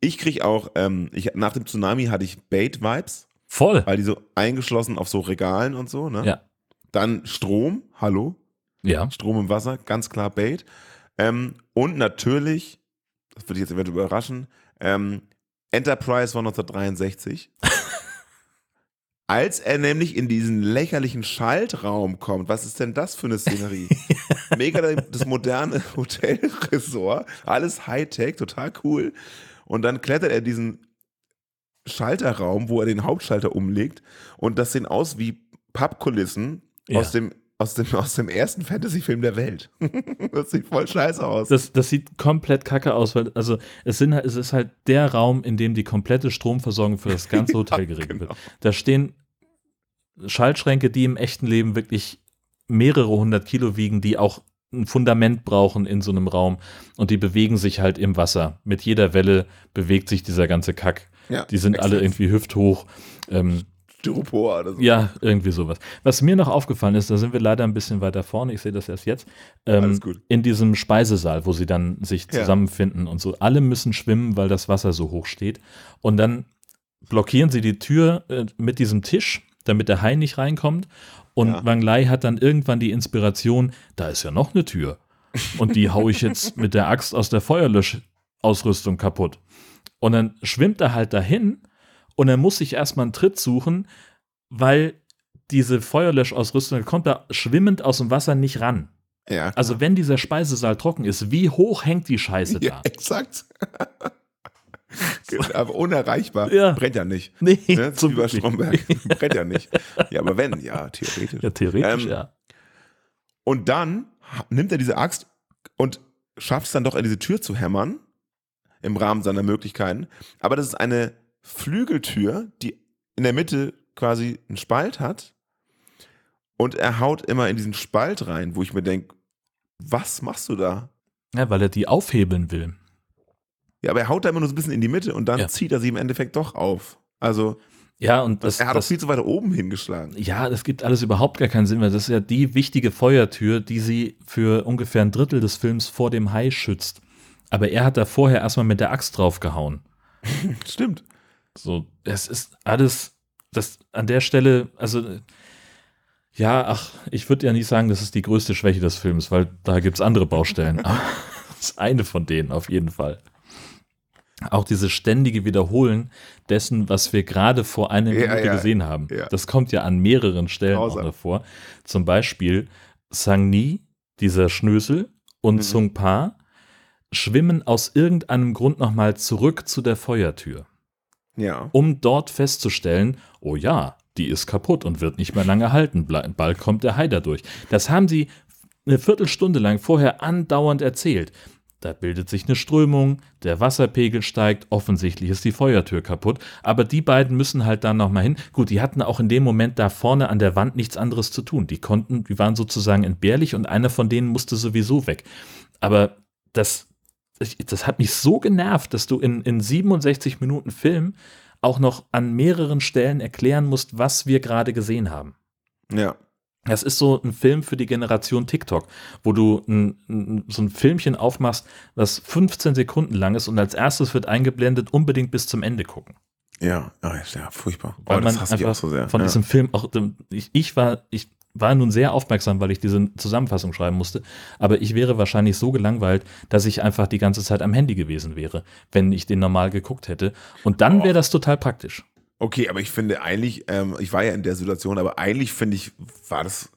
Ich krieg auch, ähm, ich, nach dem Tsunami hatte ich Bait-Vibes, Voll. weil die so eingeschlossen auf so Regalen und so, ne? Ja. Dann Strom, hallo. Ja. Strom im Wasser, ganz klar Bait. Ähm, und natürlich, das würde ich jetzt eventuell überraschen, ähm, Enterprise von 1963. Als er nämlich in diesen lächerlichen Schaltraum kommt, was ist denn das für eine Szenerie? Mega das moderne Hotelresort, alles Hightech, total cool. Und dann klettert er diesen Schalterraum, wo er den Hauptschalter umlegt. Und das sehen aus wie Pappkulissen Ja. aus, dem, aus, dem, aus dem ersten Fantasy-Film der Welt. das sieht voll scheiße aus. Das, das sieht komplett kacke aus, weil also es, sind, es ist halt der Raum, in dem die komplette Stromversorgung für das ganze Hotel geregelt genau. wird. Da stehen Schaltschränke, die im echten Leben wirklich mehrere hundert Kilo wiegen, die auch ein Fundament brauchen in so einem Raum und die bewegen sich halt im Wasser. Mit jeder Welle bewegt sich dieser ganze Kack. Ja, Die sind alle exakt. irgendwie hüfthoch. Ähm, Styropor oder so. ja, irgendwie sowas. Was mir noch aufgefallen ist, da sind wir leider ein bisschen weiter vorne, ich sehe das erst jetzt, ähm, Alles gut. in diesem Speisesaal, wo sie dann sich Ja. zusammenfinden und so. Alle müssen schwimmen, weil das Wasser so hoch steht. Und dann blockieren sie die Tür äh, mit diesem Tisch, damit der Hai nicht reinkommt. Und Ja. Wang Lai hat dann irgendwann die Inspiration, da ist ja noch eine Tür. Und die hau ich jetzt mit der Axt aus der Feuerlöschausrüstung kaputt. Und dann schwimmt er halt dahin und er muss sich erstmal einen Tritt suchen, weil diese Feuerlöschausrüstung kommt da schwimmend aus dem Wasser nicht ran. Ja, Also wenn dieser Speisesaal trocken ist, wie hoch hängt die Scheiße ja da? exakt. aber unerreichbar. Ja. Brennt ja nicht. Nee, Ne? Bei wirklich. Stromberg. Brennt ja nicht. Ja, aber wenn, ja, theoretisch. Ja, theoretisch, Ähm, ja. Und dann nimmt er diese Axt und schafft es dann doch, in diese Tür zu hämmern, im Rahmen seiner Möglichkeiten. Aber das ist eine Flügeltür, die in der Mitte quasi einen Spalt hat. Und er haut immer in diesen Spalt rein, wo ich mir denke, was machst du da? Ja, weil er die aufhebeln will. Ja, aber er haut da immer nur so ein bisschen in die Mitte und dann Ja. zieht er sie im Endeffekt doch auf. Also, Ja, und das, er hat auch das, viel zu weiter oben hingeschlagen. ja, das gibt alles überhaupt gar keinen Sinn, weil das ist ja die wichtige Feuertür, die sie für ungefähr ein Drittel des Films vor dem Hai schützt. Aber er hat da vorher erstmal mit der Axt draufgehauen. Stimmt. So, es ist alles, das an der Stelle, also ja, ach, ich würde ja nicht sagen, das ist die größte Schwäche des Films, weil da gibt es andere Baustellen. Aber das ist eine von denen auf jeden Fall. Auch dieses ständige Wiederholen dessen, was wir gerade vor einer Ja, Minute ja, gesehen haben. ja. Das kommt ja an mehreren Stellen auch Grausam. noch vor. Zum Beispiel Sang Ni, dieser Schnösel, und Mhm. Sung Pa schwimmen aus irgendeinem Grund nochmal zurück zu der Feuertür Ja. um dort festzustellen, oh ja, die ist kaputt und wird nicht mehr lange halten. Bald kommt der Hai da durch. Das haben sie eine Viertelstunde lang vorher andauernd erzählt. Da bildet sich eine Strömung, der Wasserpegel steigt, offensichtlich ist die Feuertür kaputt, aber die beiden müssen halt dann nochmal hin. Gut, die hatten auch in dem Moment da vorne an der Wand nichts anderes zu tun. Die konnten, die waren sozusagen entbehrlich und einer von denen musste sowieso weg. Aber das, das hat mich so genervt, dass du in, in 67 Minuten Film auch noch an mehreren Stellen erklären musst, was wir gerade gesehen haben. Ja. Das ist so ein Film für die Generation TikTok, wo du ein, ein, so ein Filmchen aufmachst, das 15 Sekunden lang ist und als erstes wird eingeblendet, unbedingt bis zum Ende gucken. Ja, ja, furchtbar. Weil oh, das man einfach auch so sehr. von ja. diesem Film auch, ich, ich war, ich war nun sehr aufmerksam, weil ich diese Zusammenfassung schreiben musste, aber ich wäre wahrscheinlich so gelangweilt, dass ich einfach die ganze Zeit am Handy gewesen wäre, wenn ich den normal geguckt hätte. Und dann wäre das total praktisch. Okay, aber ich finde eigentlich, ähm, ich war ja in der Situation, aber eigentlich finde ich, war das,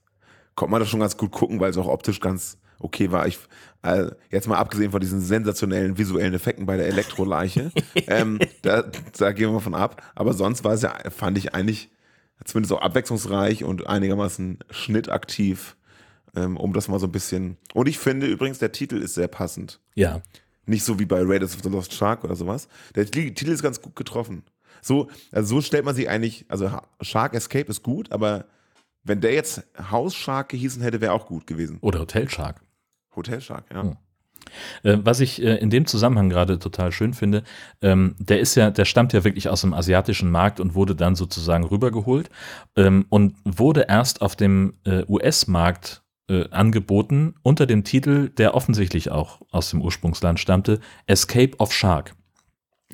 konnte man das schon ganz gut gucken, weil es auch optisch ganz okay war. Ich, äh, jetzt mal abgesehen von diesen sensationellen visuellen Effekten bei der Elektroleiche, ähm, da, da gehen wir mal von ab. Aber sonst war es ja, fand ich eigentlich zumindest auch abwechslungsreich und einigermaßen schnittaktiv, ähm, um das mal so ein bisschen. Und ich finde übrigens, der Titel ist sehr passend. Ja. Nicht so wie bei Raiders of the Lost Shark oder sowas. Der Ti- Titel ist ganz gut getroffen. So, also so stellt man sich eigentlich, also Ha- Shark Escape ist gut, aber wenn der jetzt House Shark gehießen hätte, wäre auch gut gewesen. Oder Hotel Shark. Hotel Shark, ja. Hm. Äh, was ich äh, in dem Zusammenhang gerade total schön finde, ähm, der ist ja, der stammt ja wirklich aus dem asiatischen Markt und wurde dann sozusagen rübergeholt ähm, und wurde erst auf dem äh, US-Markt angeboten unter dem Titel, der offensichtlich auch aus dem Ursprungsland stammte, Escape of Shark.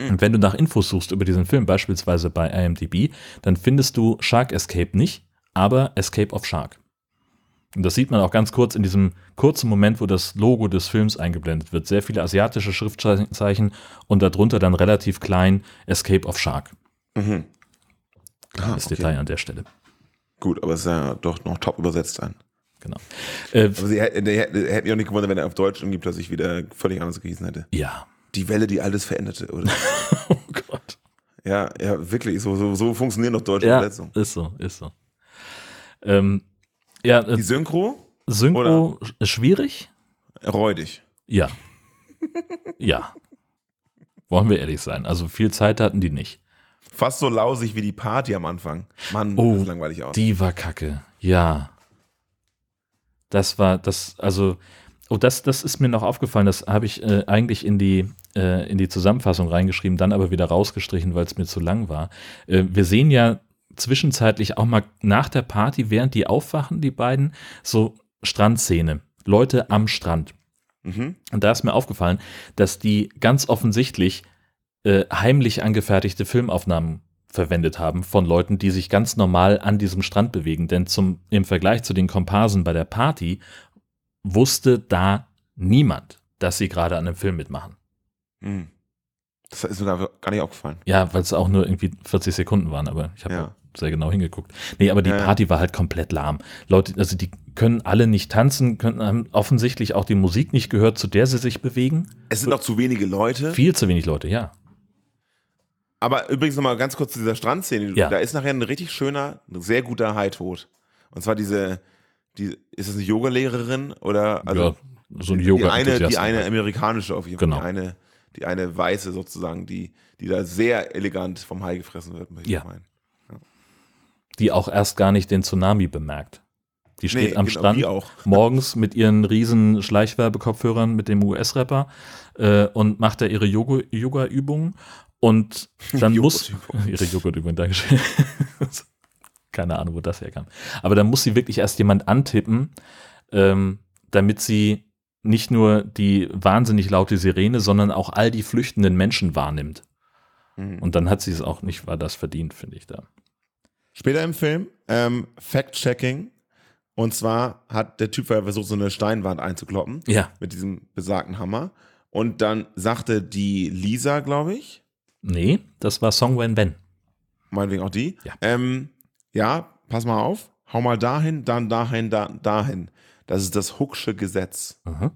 Und wenn du nach Infos suchst über diesen Film, beispielsweise bei IMDb, dann findest du Shark Escape nicht, aber Escape of Shark. Und das sieht man auch ganz kurz in diesem kurzen Moment, wo das Logo des Films eingeblendet wird. Sehr viele asiatische Schriftzeichen und darunter dann relativ klein Escape of Shark. Mhm. Ah, Das okay. Detail an der Stelle. Gut, aber es ist ja doch noch top übersetzt dann. Genau. Äh, Aber sie hätte, der hätte hätte mich auch nicht gewundert, wenn er auf Deutsch umgibt, dass ich wieder völlig anders gehießen hätte. ja. Die Welle, die alles veränderte, oder? Oh Gott. ja, ja, wirklich. So, so, so funktionieren doch deutsche Ja, Übersetzungen. ist so, ist so. Ähm, ja, äh, Die Synchro? Synchro sch- schwierig? Räudig. Ja. ja. Wollen wir ehrlich sein. Also viel Zeit hatten die nicht. Fast so lausig wie die Party am Anfang. Mann, Oh, das langweilig aus. Die war kacke. Ja. Das war, das, also, oh, das, das ist mir noch aufgefallen. Das habe ich äh, eigentlich in die, äh, in die Zusammenfassung reingeschrieben, dann aber wieder rausgestrichen, weil es mir zu lang war. Äh, wir sehen ja zwischenzeitlich auch mal nach der Party, während die aufwachen, die beiden, so Strandszene. Leute am Strand. Mhm. Und da ist mir aufgefallen, dass die ganz offensichtlich äh, heimlich angefertigte Filmaufnahmen verwendet haben von Leuten, die sich ganz normal an diesem Strand bewegen. Denn zum, im Vergleich zu den Komparsen bei der Party wusste da niemand, dass sie gerade an einem Film mitmachen. Mhm. Das ist mir gar gar nicht aufgefallen. Ja, weil es auch nur irgendwie 40 Sekunden waren, aber ich habe Ja. Sehr genau hingeguckt. Nee, aber die Ja. Party war halt komplett lahm. Leute, also die können alle nicht tanzen, können, haben offensichtlich auch die Musik nicht gehört, zu der sie sich bewegen. Es sind noch zu wenige Leute. Viel zu wenig Leute, ja. Aber übrigens nochmal ganz kurz zu dieser Strandszene. Ja. Da ist nachher ein richtig schöner, sehr guter High-Tod. Und zwar diese, die, ist das eine Yogalehrerin oder also ja, so ein die yoga eine, die eine amerikanische auf jeden Fall. Genau. Die eine, die eine weiße sozusagen, die, die da sehr elegant vom Hai gefressen wird, möchte ich Ja. meinen. Die auch erst gar nicht den Tsunami bemerkt. Die steht Nee, am genau, Strand morgens mit ihren riesen Schleichwerbekopfhörern mit dem US-Rapper äh, und macht da ihre Yoga- Yoga-Übungen und dann muss ihre Joghurtübung, Dankeschön. Keine Ahnung, wo das herkam. Aber dann muss sie wirklich erst jemand antippen, ähm, damit sie nicht nur die wahnsinnig laute Sirene, sondern auch all die flüchtenden Menschen wahrnimmt. Mhm. Und dann hat sie es auch nicht, war das verdient, finde ich da. Später im Film, ähm, Fact-Checking. Und zwar hat der Typ versucht, so eine Steinwand einzukloppen Ja. mit diesem besagten Hammer. Und dann sagte die Lisa, glaube ich, Nee, das war Song Wen Ben. meinetwegen auch die, Ja. ähm, ja, pass mal auf, hau mal dahin, dann dahin, da, dahin. Das ist das Hooksche Gesetz. Mhm.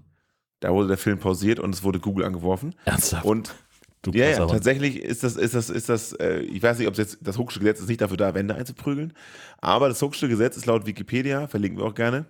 Da wurde der Film pausiert und es wurde Google angeworfen. Ernsthaft? Und du ja, ja, tatsächlich ist das, ist das, ist das, äh, ich weiß nicht, ob jetzt, das Hooksche Gesetz ist nicht dafür da, Wände einzuprügeln, aber das Hooksche Gesetz ist laut Wikipedia, verlinken wir auch gerne,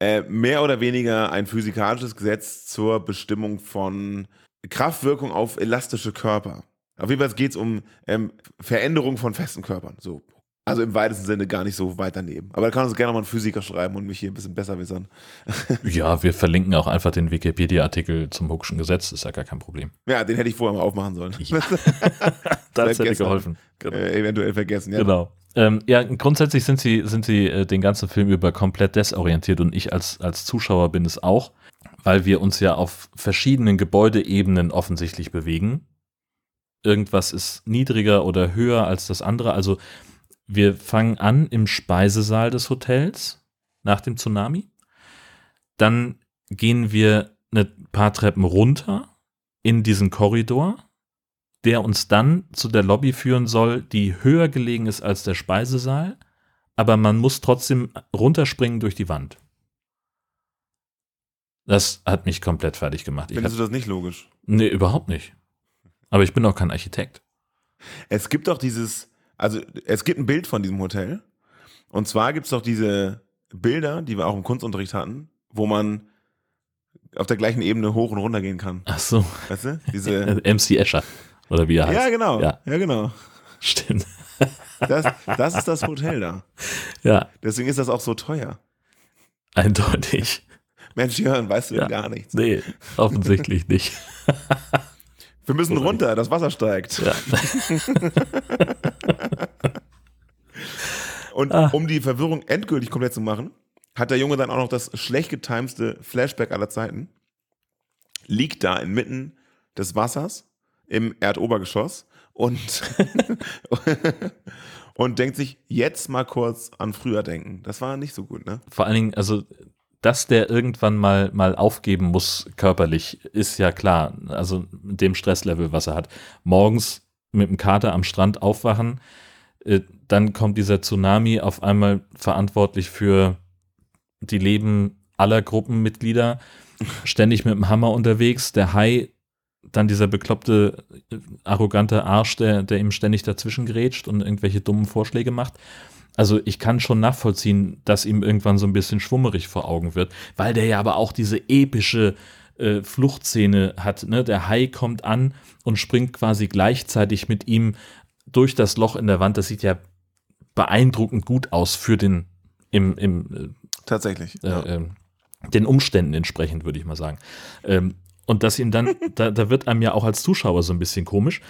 äh, mehr oder weniger ein physikalisches Gesetz zur Bestimmung von Kraftwirkung auf elastische Körper. Auf jeden Fall geht es um ähm, Veränderung von festen Körpern. So. Also im weitesten Sinne gar nicht so weit daneben. Aber da kann uns gerne mal ein Physiker schreiben und mich hier ein bisschen besser wissern. Ja, wir verlinken auch einfach den Wikipedia-Artikel zum Huckschen Gesetz, ist ja gar kein Problem. Ja, den hätte ich vorher mal aufmachen sollen. Das hätte geholfen. äh, eventuell vergessen, ja. Genau. Ähm, ja, grundsätzlich sind sie, sind sie äh, den ganzen Film über komplett desorientiert und ich als, als Zuschauer bin es auch, weil wir uns ja auf verschiedenen Gebäudeebenen offensichtlich bewegen. Irgendwas ist niedriger oder höher als das andere. Also wir fangen an im Speisesaal des Hotels nach dem Tsunami. Dann gehen wir ein paar Treppen runter in diesen Korridor der uns dann zu der Lobby führen soll, die höher gelegen ist als der Speisesaal, aber man muss trotzdem runterspringen durch die Wand. Das hat mich komplett fertig gemacht. Ich Findest du das nicht logisch? nee, überhaupt nicht. Aber ich bin auch kein Architekt. Es gibt doch dieses, also es gibt ein Bild von diesem Hotel. Und zwar gibt es doch diese Bilder, die wir auch im Kunstunterricht hatten, wo man auf der gleichen Ebene hoch und runter gehen kann. Ach so, Weißt du? Diese. MC Escher. Oder wie er heißt. ja, genau. Ja. Ja, genau. Stimmt. Das, das ist das Hotel da. Ja, Deswegen ist das auch so teuer. eindeutig. Mensch, Jörn, weißt du Ja. denn gar nichts. Nee, offensichtlich nicht. Wir müssen runter, das Wasser steigt. Ja. Und Ah. um die Verwirrung endgültig komplett zu machen, hat der Junge dann auch noch das schlecht getimeste Flashback aller Zeiten. Liegt da inmitten des Wassers im Erdobergeschoss und, und denkt sich jetzt mal kurz an früher denken. Das war nicht so gut, ne? Vor allen Dingen, also, dass der irgendwann mal, mal aufgeben muss körperlich, ist ja klar. Also mit dem Stresslevel, was er hat. Morgens mit dem Kater am Strand aufwachen, äh, dann kommt dieser Tsunami auf einmal verantwortlich für die Leben aller Gruppenmitglieder, ständig mit dem Hammer unterwegs, der Hai, dann dieser bekloppte, äh, arrogante Arsch, der, der ihm ständig dazwischen grätscht und irgendwelche dummen Vorschläge macht. Also ich kann schon nachvollziehen, dass ihm irgendwann so ein bisschen schwummerig vor Augen wird, weil der ja aber auch diese epische äh, Fluchtszene hat. Ne? Der Hai kommt an und springt quasi gleichzeitig mit ihm durch das Loch in der Wand. Das sieht ja beeindruckend gut aus für den im, im Tatsächlich. äh, ja. ähm, den Umständen entsprechend, würde ich mal sagen. Ähm, und dass ihm dann, da, da wird einem ja auch als Zuschauer so ein bisschen komisch.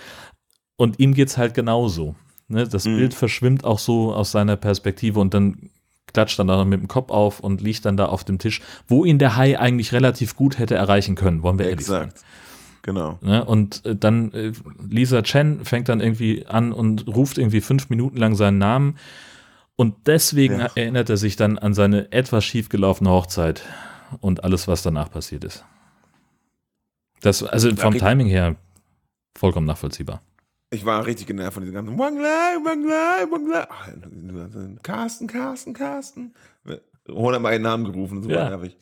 Und ihm geht's halt genauso. Ne? Das Mhm. Bild verschwimmt auch so aus seiner Perspektive und dann klatscht dann da mit dem Kopf auf und liegt dann da auf dem Tisch, wo ihn der Hai eigentlich relativ gut hätte erreichen können, wollen wir ehrlich sein. Exakt. Genau. Ne? Und äh, dann äh, Lisa Chen fängt dann irgendwie an und ruft irgendwie fünf Minuten lang seinen Namen. Und deswegen Ja. erinnert er sich dann an seine etwas schiefgelaufene Hochzeit und alles, was danach passiert ist. Das, also vom Timing her vollkommen nachvollziehbar. Ich war richtig genervt von diesem ganzen Wanglei, Wanglei, Wanglei. Carsten, Carsten, Carsten. Hundertmal einen Namen gerufen, super Ja. nervig.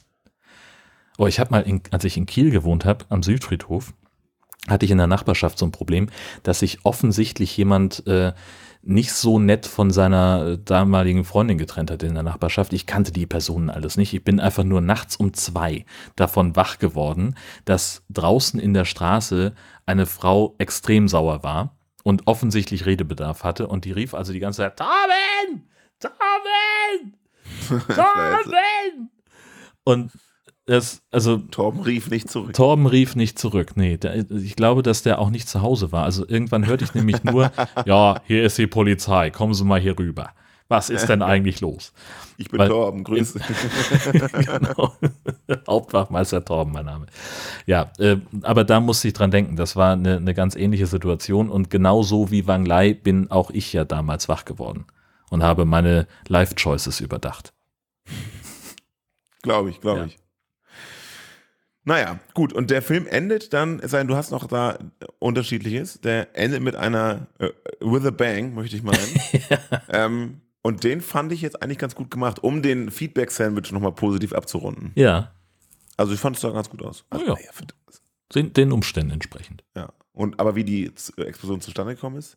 Oh, ich habe mal, in, als ich in Kiel gewohnt habe, am Südfriedhof, hatte ich in der Nachbarschaft so ein Problem, dass sich offensichtlich jemand äh, nicht so nett von seiner äh, damaligen Freundin getrennt hat in der Nachbarschaft. Ich kannte die Personen alles nicht. Ich bin einfach nur nachts um zwei davon wach geworden, dass draußen in der Straße eine Frau extrem sauer war und offensichtlich Redebedarf hatte. Und die rief also die ganze Zeit, Torben! Torben! Torben! Und das, also Torben rief nicht zurück. Torben rief nicht zurück. Nee, der, ich glaube, dass der auch nicht zu Hause war. Also irgendwann hörte ich nämlich nur, ja, hier ist die Polizei, kommen Sie mal hier rüber. Was ist denn eigentlich los? Ich bin Weil- Torben, grüße. genau. Hauptwachmeister Torben, mein Name. Ja, äh, aber da musste ich dran denken. Das war eine, eine ganz ähnliche Situation. Und genauso wie Wang Lai bin auch ich ja damals wach geworden und habe meine Life-Choices überdacht. Glaube ich, glaube Ja. ich. Naja, gut. Und der Film endet dann, es sei denn, du hast noch da unterschiedliches. Der endet mit einer äh, With a Bang, möchte ich mal nennen. ähm, und den fand ich jetzt eigentlich ganz gut gemacht, um den Feedback-Sandwich nochmal positiv abzurunden. Ja, Also ich fand es da ganz gut aus. Also, Oh ja. naja, den, den Umständen entsprechend. ja. Und aber wie die Z- Explosion zustande gekommen ist,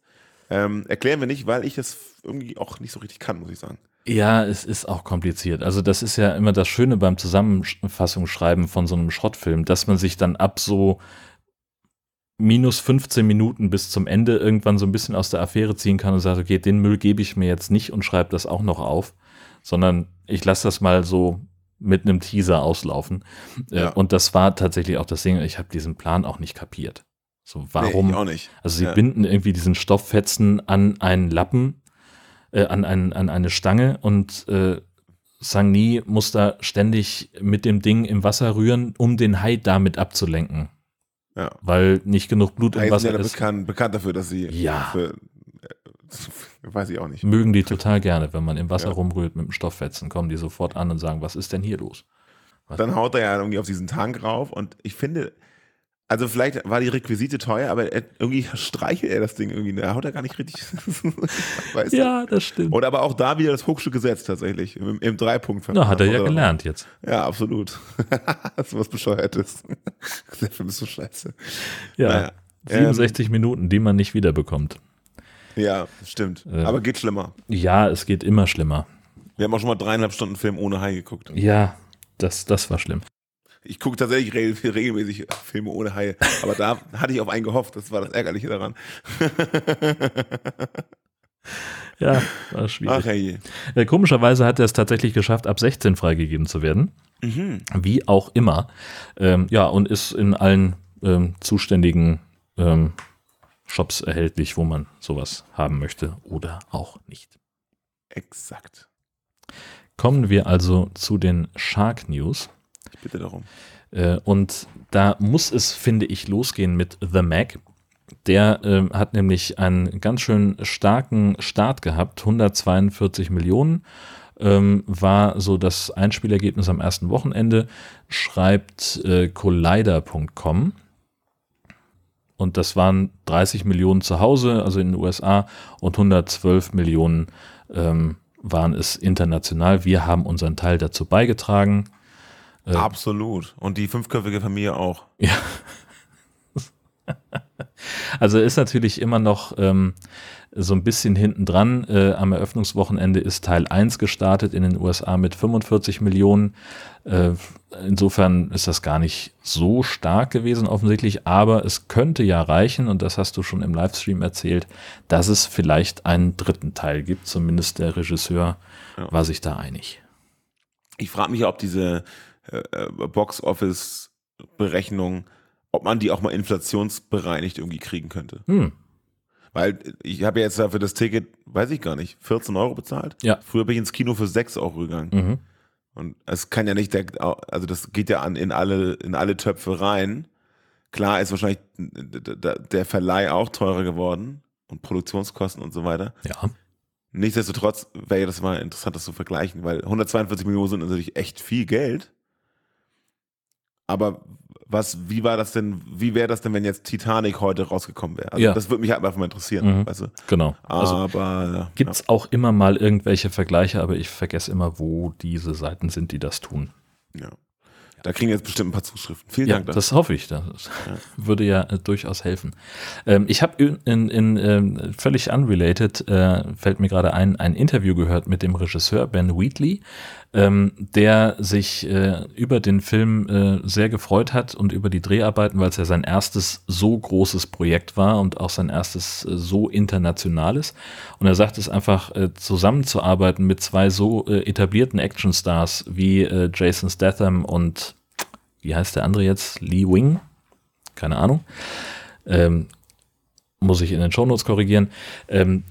ähm, erklären wir nicht, weil ich das irgendwie auch nicht so richtig kann, muss ich sagen. Ja, es ist auch kompliziert. Also das ist ja immer das Schöne beim Zusammenfassungsschreiben von so einem Schrottfilm, dass man sich dann ab so minus 15 Minuten bis zum Ende irgendwann so ein bisschen aus der Affäre ziehen kann und sagt, okay, den Müll gebe ich mir jetzt nicht und schreibe das auch noch auf, sondern ich lasse das mal so mit einem Teaser auslaufen. Äh, Ja. Und das war tatsächlich auch das Ding, ich habe diesen Plan auch nicht kapiert. So, warum? Nee, auch nicht. Also sie Ja. binden irgendwie diesen Stofffetzen an einen Lappen, äh, an, ein, an eine Stange und äh, Sang-Ni muss da ständig mit dem Ding im Wasser rühren, um den Hai damit abzulenken. Ja. Weil nicht genug Blut im Wasser ja ist. bekannt, bekannt dafür, dass sie Ja. für, äh, weiß ich auch nicht. Mögen die total gerne, wenn man im Wasser Ja. rumrührt mit dem Stofffetzen, kommen die sofort an und sagen, was ist denn hier los? Dann haut er ja irgendwie auf diesen Tank rauf und ich finde, also vielleicht war die Requisite teuer, aber er, irgendwie streichelt er das Ding irgendwie. Er haut er gar nicht richtig. weißt du? das stimmt. Oder aber auch da wieder das Hochstück gesetzt tatsächlich. Im, im Dreipunkt. Na, hat er ja gelernt jetzt. Ja, absolut. das ist was Bescheuertes. Der Film ist so scheiße. Ja. Naja. 67 Minuten, die man nicht wiederbekommt. Ja, stimmt. Äh. Aber geht schlimmer. Ja, es geht immer schlimmer. Wir haben auch schon mal dreieinhalb Stunden Film ohne Hai geguckt. Ja, das, das war schlimm. Ich gucke tatsächlich re regelmäßig Filme ohne Haie, aber da hatte ich auf einen gehofft. Das war das Ärgerliche daran. Ja, war schwierig. Ach hey. Äh, komischerweise hat er es tatsächlich geschafft, ab 16 freigegeben zu werden. Mhm. Wie auch immer. Ähm, ja, und ist in allen ähm, zuständigen ähm, Shops erhältlich, wo man sowas haben möchte oder auch nicht. Exakt. Kommen wir also zu den Shark News. Ich bitte darum. Äh, und da muss es, finde ich, losgehen mit The Mac. Der ähm, hat nämlich einen ganz schön starken Start gehabt, 142 Millionen ähm, war so das Einspielergebnis am ersten Wochenende, schreibt äh, Collider.com. Und das waren 30 Millionen zu Hause, also in den USA, und 112 Millionen ähm, waren es international. Wir haben unseren Teil dazu beigetragen. Äh, Absolut. Und die fünfköpfige Familie auch. Ja. Also ist natürlich immer noch ähm, so ein bisschen hinten dran. Äh, am Eröffnungswochenende ist Teil 1 gestartet in den USA mit 45 Millionen. Äh, insofern ist das gar nicht so stark gewesen offensichtlich, aber es könnte ja reichen, und das hast du schon im Livestream erzählt, dass es vielleicht einen dritten Teil gibt. Zumindest der Regisseur Ja. war sich da einig. Ich frage mich, ob diese äh, äh, Box-Office-Berechnung, ob man die auch mal inflationsbereinigt irgendwie kriegen könnte. Hm. Weil ich habe ja jetzt dafür das Ticket, weiß ich gar nicht, 14 Euro bezahlt. Ja. Früher bin ich ins Kino für 6 Euro gegangen. Mhm. Und es kann ja nicht, der, also das geht ja an in alle, in alle Töpfe rein. Klar ist wahrscheinlich der Verleih auch teurer geworden und Produktionskosten und so weiter. Ja. Nichtsdestotrotz wäre das mal interessant, das zu vergleichen, weil 142 Millionen sind natürlich echt viel Geld. Aber was, wie war das denn, wie wäre das denn, wenn jetzt Titanic heute rausgekommen wäre? Also Ja. das würde mich halt einfach mal interessieren, Mhm. weißt du? Genau. Also Aber Gibt es auch immer mal irgendwelche Vergleiche, aber ich vergesse immer, wo diese Seiten sind, die das tun. ja, ja. Da kriegen wir jetzt bestimmt ein paar Zuschriften. Vielen Ja, Dank. dafür. das hoffe ich. Das würde ja äh, durchaus helfen. Ähm, ich habe in, in, in ähm, völlig unrelated, äh, fällt mir gerade ein, ein Interview gehört mit dem Regisseur Ben Wheatley, ähm, der sich äh, über den Film äh, sehr gefreut hat und über die Dreharbeiten, weil es ja sein erstes so großes Projekt war und auch sein erstes äh, so internationales. Und er sagt es einfach, äh, zusammenzuarbeiten mit zwei so äh, etablierten Actionstars wie äh, Jason Statham und wie heißt der andere jetzt? Lee Wing? Keine Ahnung. Ähm, muss ich in den Shownotes korrigieren. Ähm,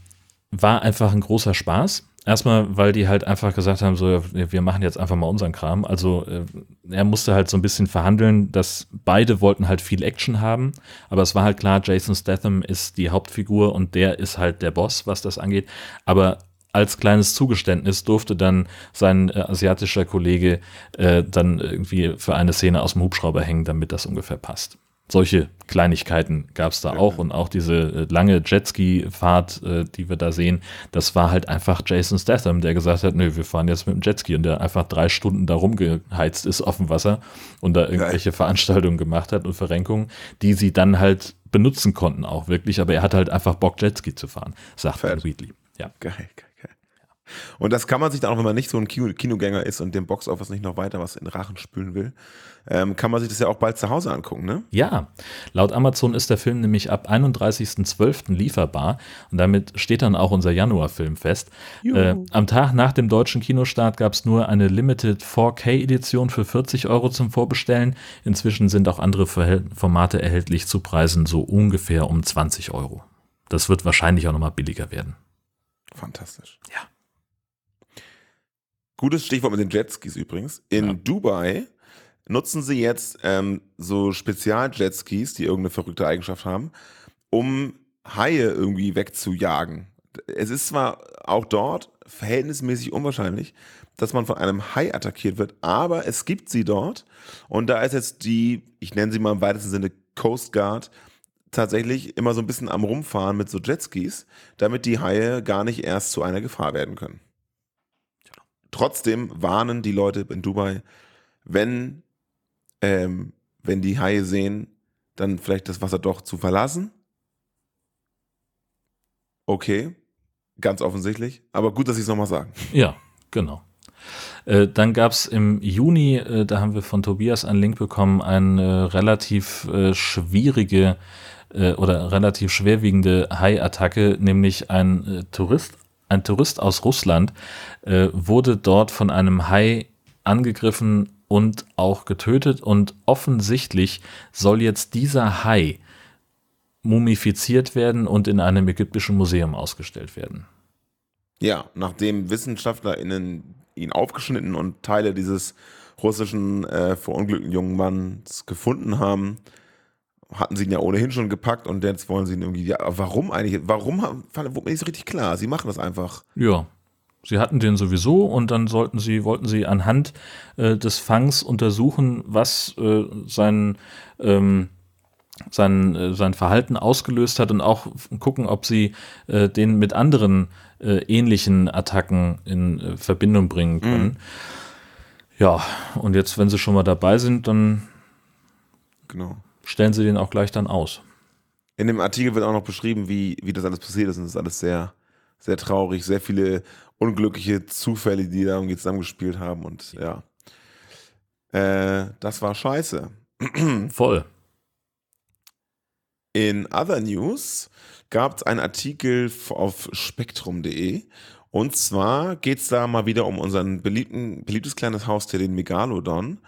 war einfach ein großer Spaß. Erstmal, weil die halt einfach gesagt haben, so, wir machen jetzt einfach mal unseren Kram. Also äh, er musste halt so ein bisschen verhandeln, dass beide wollten halt viel Action haben, aber es war halt klar, Jason Statham ist die Hauptfigur und der ist halt der Boss, was das angeht. Aber als kleines Zugeständnis durfte dann sein äh, asiatischer Kollege äh, dann irgendwie für eine Szene aus dem Hubschrauber hängen, damit das ungefähr passt. Solche Kleinigkeiten gab es da auch und auch diese äh, lange Jetski-Fahrt, äh, die wir da sehen, das war halt einfach Jason Statham, der gesagt hat, nö, wir fahren jetzt mit dem Jetski und der einfach drei Stunden da rumgeheizt ist auf dem Wasser und da irgendwelche Veranstaltungen gemacht hat und Verrenkungen, die sie dann halt benutzen konnten auch wirklich, aber er hatte halt einfach Bock, Jetski zu fahren, sagt. Ben Wheatley. Ja. Geil, geil, geil. Und das kann man sich dann auch, wenn man nicht so ein Kino Kinogänger ist und dem Boxoffice nicht noch weiter was in Rachen spülen will, ähm, kann man sich das ja auch bald zu Hause angucken, ne? Ja, laut Amazon ist der Film nämlich ab 31.12. lieferbar und damit steht dann auch unser Januarfilm fest. Äh, am Tag nach dem deutschen Kinostart gab es nur eine Limited 4K-Edition für 40 Euro zum Vorbestellen. Inzwischen sind auch andere Formate erhältlich zu Preisen so ungefähr um 20 Euro. Das wird wahrscheinlich auch nochmal billiger werden. Fantastisch. Ja. Gutes Stichwort mit den Jetskis übrigens. In Ja. Dubai nutzen sie jetzt ähm, so Spezial-Jetskis, die irgendeine verrückte Eigenschaft haben, um Haie irgendwie wegzujagen. Es ist zwar auch dort verhältnismäßig unwahrscheinlich, dass man von einem Hai attackiert wird, aber es gibt sie dort und da ist jetzt die, ich nenne sie mal im weitesten Sinne Coast Guard, tatsächlich immer so ein bisschen am Rumfahren mit so Jetskis, damit die Haie gar nicht erst zu einer Gefahr werden können. Trotzdem warnen die Leute in Dubai, wenn, ähm, wenn die Haie sehen, dann vielleicht das Wasser doch zu verlassen. Okay, ganz offensichtlich. Aber gut, dass sie es nochmal sagen. Ja, genau. Äh, dann gab es im Juni, äh, da haben wir von Tobias einen Link bekommen, eine relativ äh, schwierige oder relativ schwerwiegende Hai-Attacke, nämlich ein Tourist, ein Tourist aus Russland wurde dort von einem Hai angegriffen und auch getötet und offensichtlich soll jetzt dieser Hai mumifiziert werden und in einem ägyptischen Museum ausgestellt werden. Ja, nachdem WissenschaftlerInnen ihn aufgeschnitten und Teile dieses russischen äh, verunglückten jungen Manns gefunden haben, hatten sie ihn ja ohnehin schon gepackt und jetzt wollen sie ihn irgendwie. Ja, warum eigentlich? Warum wurde mir nicht so richtig klar? Sie machen das einfach. Ja. Sie hatten den sowieso und dann sollten sie, wollten sie anhand äh, des Fangs untersuchen, was äh, sein, ähm, sein, äh, sein Verhalten ausgelöst hat und auch gucken, ob sie äh, den mit anderen äh, ähnlichen Attacken in äh, Verbindung bringen können. Ja, und jetzt, wenn sie schon mal dabei sind, dann Genau. stellen sie den auch gleich dann aus. In dem Artikel wird auch noch beschrieben, wie, wie das alles passiert ist. Und das ist alles sehr, sehr traurig. Sehr viele unglückliche Zufälle, die da irgendwie zusammengespielt haben. Und ja. Äh, das war scheiße. Voll. In Other News gab es einen Artikel auf spektrum.de und zwar geht es da mal wieder um unseren beliebten, beliebtes kleines Haustier, den Megalodon.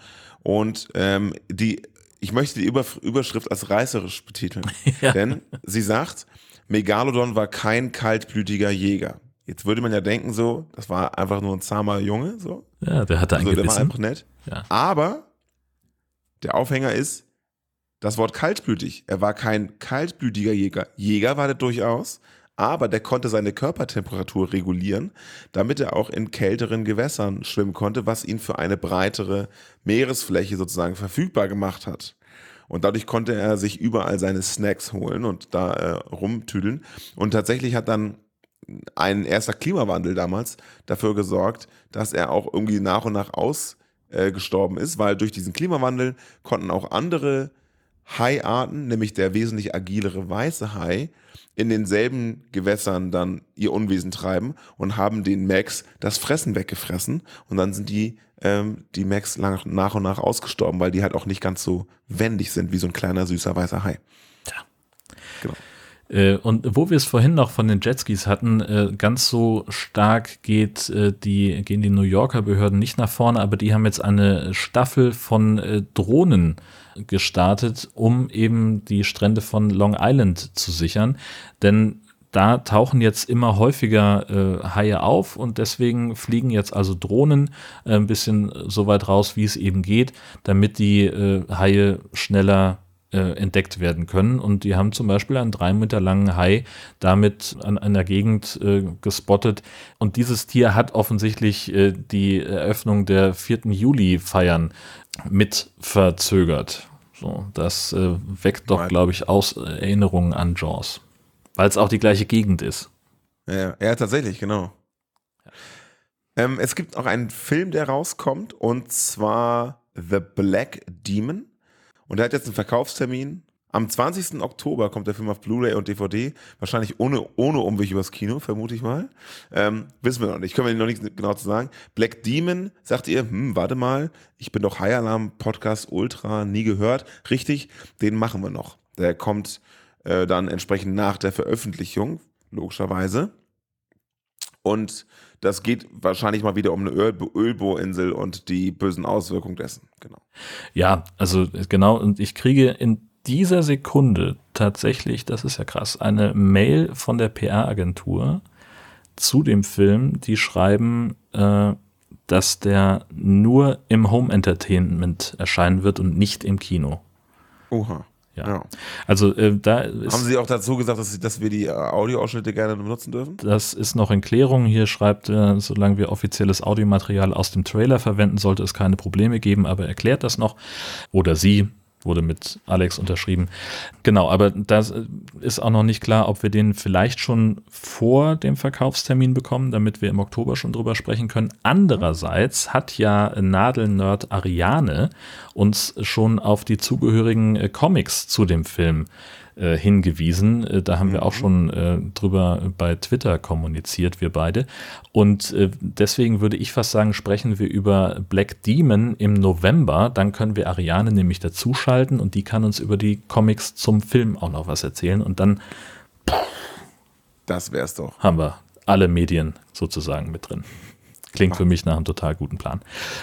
Und ähm, die, ich möchte die Über Überschrift als reißerisch betiteln, Ja. denn sie sagt, Megalodon war kein kaltblütiger Jäger. Jetzt würde man ja denken so, das war einfach nur ein zahmer Junge, so. Ja, der hatte ein Also der war einfach nett. Ja. Aber der Aufhänger ist das Wort kaltblütig. Er war kein kaltblütiger Jäger. Jäger war der durchaus, aber der konnte seine Körpertemperatur regulieren, damit er auch in kälteren Gewässern schwimmen konnte, was ihn für eine breitere Meeresfläche sozusagen verfügbar gemacht hat. Und dadurch konnte er sich überall seine Snacks holen und da äh, rumtüdeln. Und tatsächlich hat dann ein erster Klimawandel damals dafür gesorgt, dass er auch irgendwie nach und nach ausgestorben ist, weil durch diesen Klimawandel konnten auch andere Haiarten, nämlich der wesentlich agilere weiße Hai, in denselben Gewässern dann ihr Unwesen treiben und haben den Max das Fressen weggefressen. Und dann sind die, ähm, die Max nach und nach ausgestorben, weil die halt auch nicht ganz so wendig sind wie so ein kleiner süßer weißer Hai. Äh, und wo wir es vorhin noch von den Jetskis hatten, äh, ganz so stark geht äh, die, gehen die New Yorker Behörden nicht nach vorne, aber die haben jetzt eine Staffel von äh, Drohnen gestartet, um eben die Strände von Long Island zu sichern. Denn da tauchen jetzt immer häufiger äh, Haie auf und deswegen fliegen jetzt also Drohnen äh, ein bisschen so weit raus, wie es eben geht, damit die äh, Haie schneller äh, entdeckt werden können. Und die haben zum Beispiel einen drei Meter langen Hai damit an einer Gegend äh, gespottet. Und dieses Tier hat offensichtlich äh, die Eröffnung der 4. Juli-Feiern mit verzögert. So, das äh, weckt doch, glaube ich, aus äh, Erinnerungen an Jaws. Weil es auch die gleiche Gegend ist. Ja, ja tatsächlich, genau. Ähm, es gibt auch einen Film, der rauskommt, und zwar The Black Demon. Und der hat jetzt einen Verkaufstermin. Am 20. Oktober kommt der Film auf Blu-ray und DVD. Wahrscheinlich ohne, ohne Umweg übers Kino, vermute ich mal. Ähm, wissen wir noch nicht. Können wir noch nicht genau zu sagen. Black Demon, sagt ihr, hm, warte mal, ich bin doch High Alarm Podcast Ultra, nie gehört. Richtig, den machen wir noch. Der kommt äh, dann entsprechend nach der Veröffentlichung, logischerweise. Und das geht wahrscheinlich mal wieder um eine Öl Ölbohrinsel und die bösen Auswirkungen dessen. Genau. Ja, also genau, und ich kriege in dieser Sekunde tatsächlich, das ist ja krass, eine Mail von der PR-Agentur zu dem Film, die schreiben, äh, dass der nur im Home Entertainment erscheinen wird und nicht im Kino. Oha. Ja. Ja. Also äh, da ist, Haben Sie auch dazu gesagt, dass, dass wir die äh, Audioausschnitte gerne benutzen dürfen? das ist noch in Klärung. Hier schreibt, äh, solange wir offizielles Audiomaterial aus dem Trailer verwenden, sollte es keine Probleme geben, aber erklärt das noch. Oder sie, wurde mit Alex unterschrieben. Genau, aber das äh, ist auch noch nicht klar, ob wir den vielleicht schon vor dem Verkaufstermin bekommen, damit wir im Oktober schon drüber sprechen können. Andererseits hat ja Nadelnerd Ariane uns schon auf die zugehörigen äh, Comics zu dem Film äh, hingewiesen. Äh, da haben wir auch schon äh, drüber bei Twitter kommuniziert, wir beide. Und äh, deswegen würde ich fast sagen, sprechen wir über Black Demon im November. Dann können wir Ariane nämlich dazuschalten und die kann uns über die Comics zum Film auch noch was erzählen. Und dann Das wär's doch. haben wir alle Medien sozusagen mit drin. Klingt für mich nach einem total guten Plan.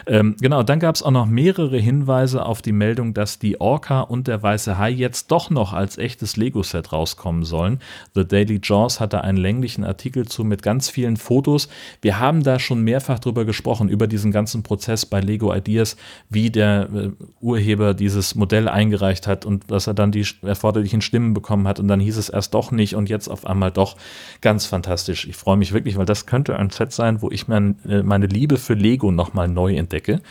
Ähm, genau, dann gab es auch noch mehrere Hinweise auf die Meldung, dass die Orca und der weiße Hai jetzt doch noch als echtes Lego-Set rauskommen sollen. The Daily Jaws hatte einen länglichen Artikel zu mit ganz vielen Fotos. Wir haben da schon mehrfach drüber gesprochen, über diesen ganzen Prozess bei Lego Ideas, wie der äh, Urheber dieses Modell eingereicht hat und dass er dann die erforderlichen Stimmen bekommen hat und dann hieß es erst doch nicht und jetzt auf einmal doch. Ganz fantastisch. Ich freue mich wirklich, weil das könnte ein Set sein, wo ich mir äh, meine Liebe für Lego nochmal neu entdecke.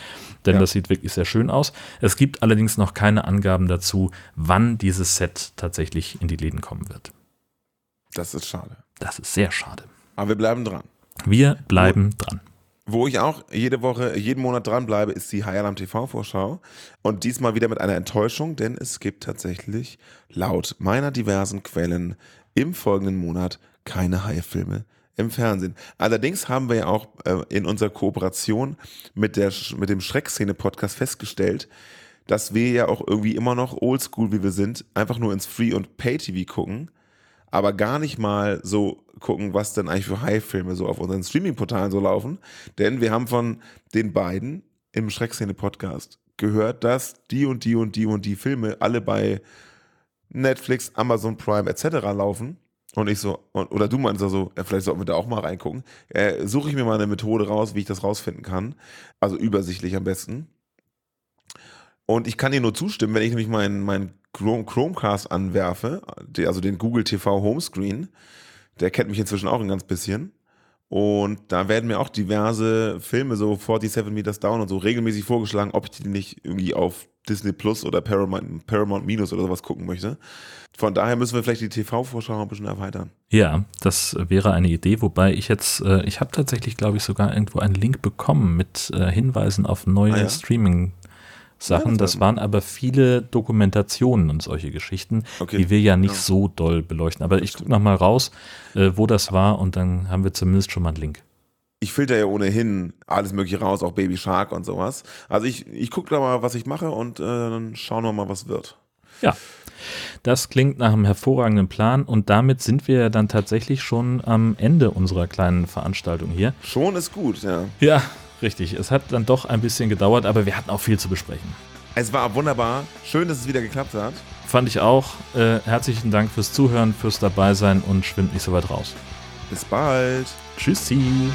Denn Ja. das sieht wirklich sehr schön aus. Es gibt allerdings noch keine Angaben dazu, wann dieses Set tatsächlich in die Läden kommen wird. Das ist schade. Das ist sehr schade. Aber wir bleiben dran. Wir bleiben dran. Wo ich auch jede Woche, jeden Monat dranbleibe, ist die High Alarm TV-Vorschau. Und diesmal wieder mit einer Enttäuschung, denn es gibt tatsächlich laut meiner diversen Quellen im folgenden Monat keine Haie-Filme im Fernsehen. Allerdings haben wir ja auch äh, in unserer Kooperation mit, der, mit dem Schreckszene-Podcast festgestellt, dass wir ja auch irgendwie immer noch oldschool, wie wir sind, einfach nur ins Free- und Pay-TV gucken, aber gar nicht mal so gucken, was denn eigentlich für High-Filme so auf unseren Streaming-Portalen so laufen. Denn wir haben von den beiden im Schreckszene-Podcast gehört, dass die und die und die und die Filme alle bei Netflix, Amazon Prime etc. laufen. Und ich so, und, oder du meinst also, ja, vielleicht sollten wir da auch mal reingucken. Äh, Suche ich mir mal eine Methode raus, wie ich das rausfinden kann. Also übersichtlich am besten. Und ich kann dir nur zustimmen, wenn ich nämlich meinen Chrome, Chromecast anwerfe, also den Google TV Homescreen, der kennt mich inzwischen auch ein ganz bisschen. Und da werden mir auch diverse Filme, so 47 Meters Down und so, regelmäßig vorgeschlagen, ob ich die nicht irgendwie auf Disney Plus oder Paramount, Paramount Minus oder sowas gucken möchte. Von daher müssen wir vielleicht die TV-Vorschau ein bisschen erweitern. Ja, das wäre eine Idee, wobei ich jetzt, äh, ich habe tatsächlich, glaube ich, sogar irgendwo einen Link bekommen mit äh, Hinweisen auf neue Ah ja? Streaming. Sachen, Ja, das, das waren aber viele Dokumentationen und solche Geschichten, Okay. die wir ja nicht Ja. so doll beleuchten. Aber ich gucke noch mal raus, äh, wo das war und dann haben wir zumindest schon mal einen Link. Ich filter ja ohnehin alles mögliche raus, auch Baby Shark und sowas. Also ich, ich gucke da mal, was ich mache und äh, dann schauen wir mal, was wird. Ja, das klingt nach einem hervorragenden Plan und damit sind wir ja dann tatsächlich schon am Ende unserer kleinen Veranstaltung hier. Schon ist gut, ja. Ja, richtig. Es hat dann doch ein bisschen gedauert, aber wir hatten auch viel zu besprechen. Es war wunderbar. Schön, dass es wieder geklappt hat. Fand ich auch. Äh, herzlichen Dank fürs Zuhören, fürs Dabeisein und schwimmt nicht so weit raus. Bis bald. Tschüssi.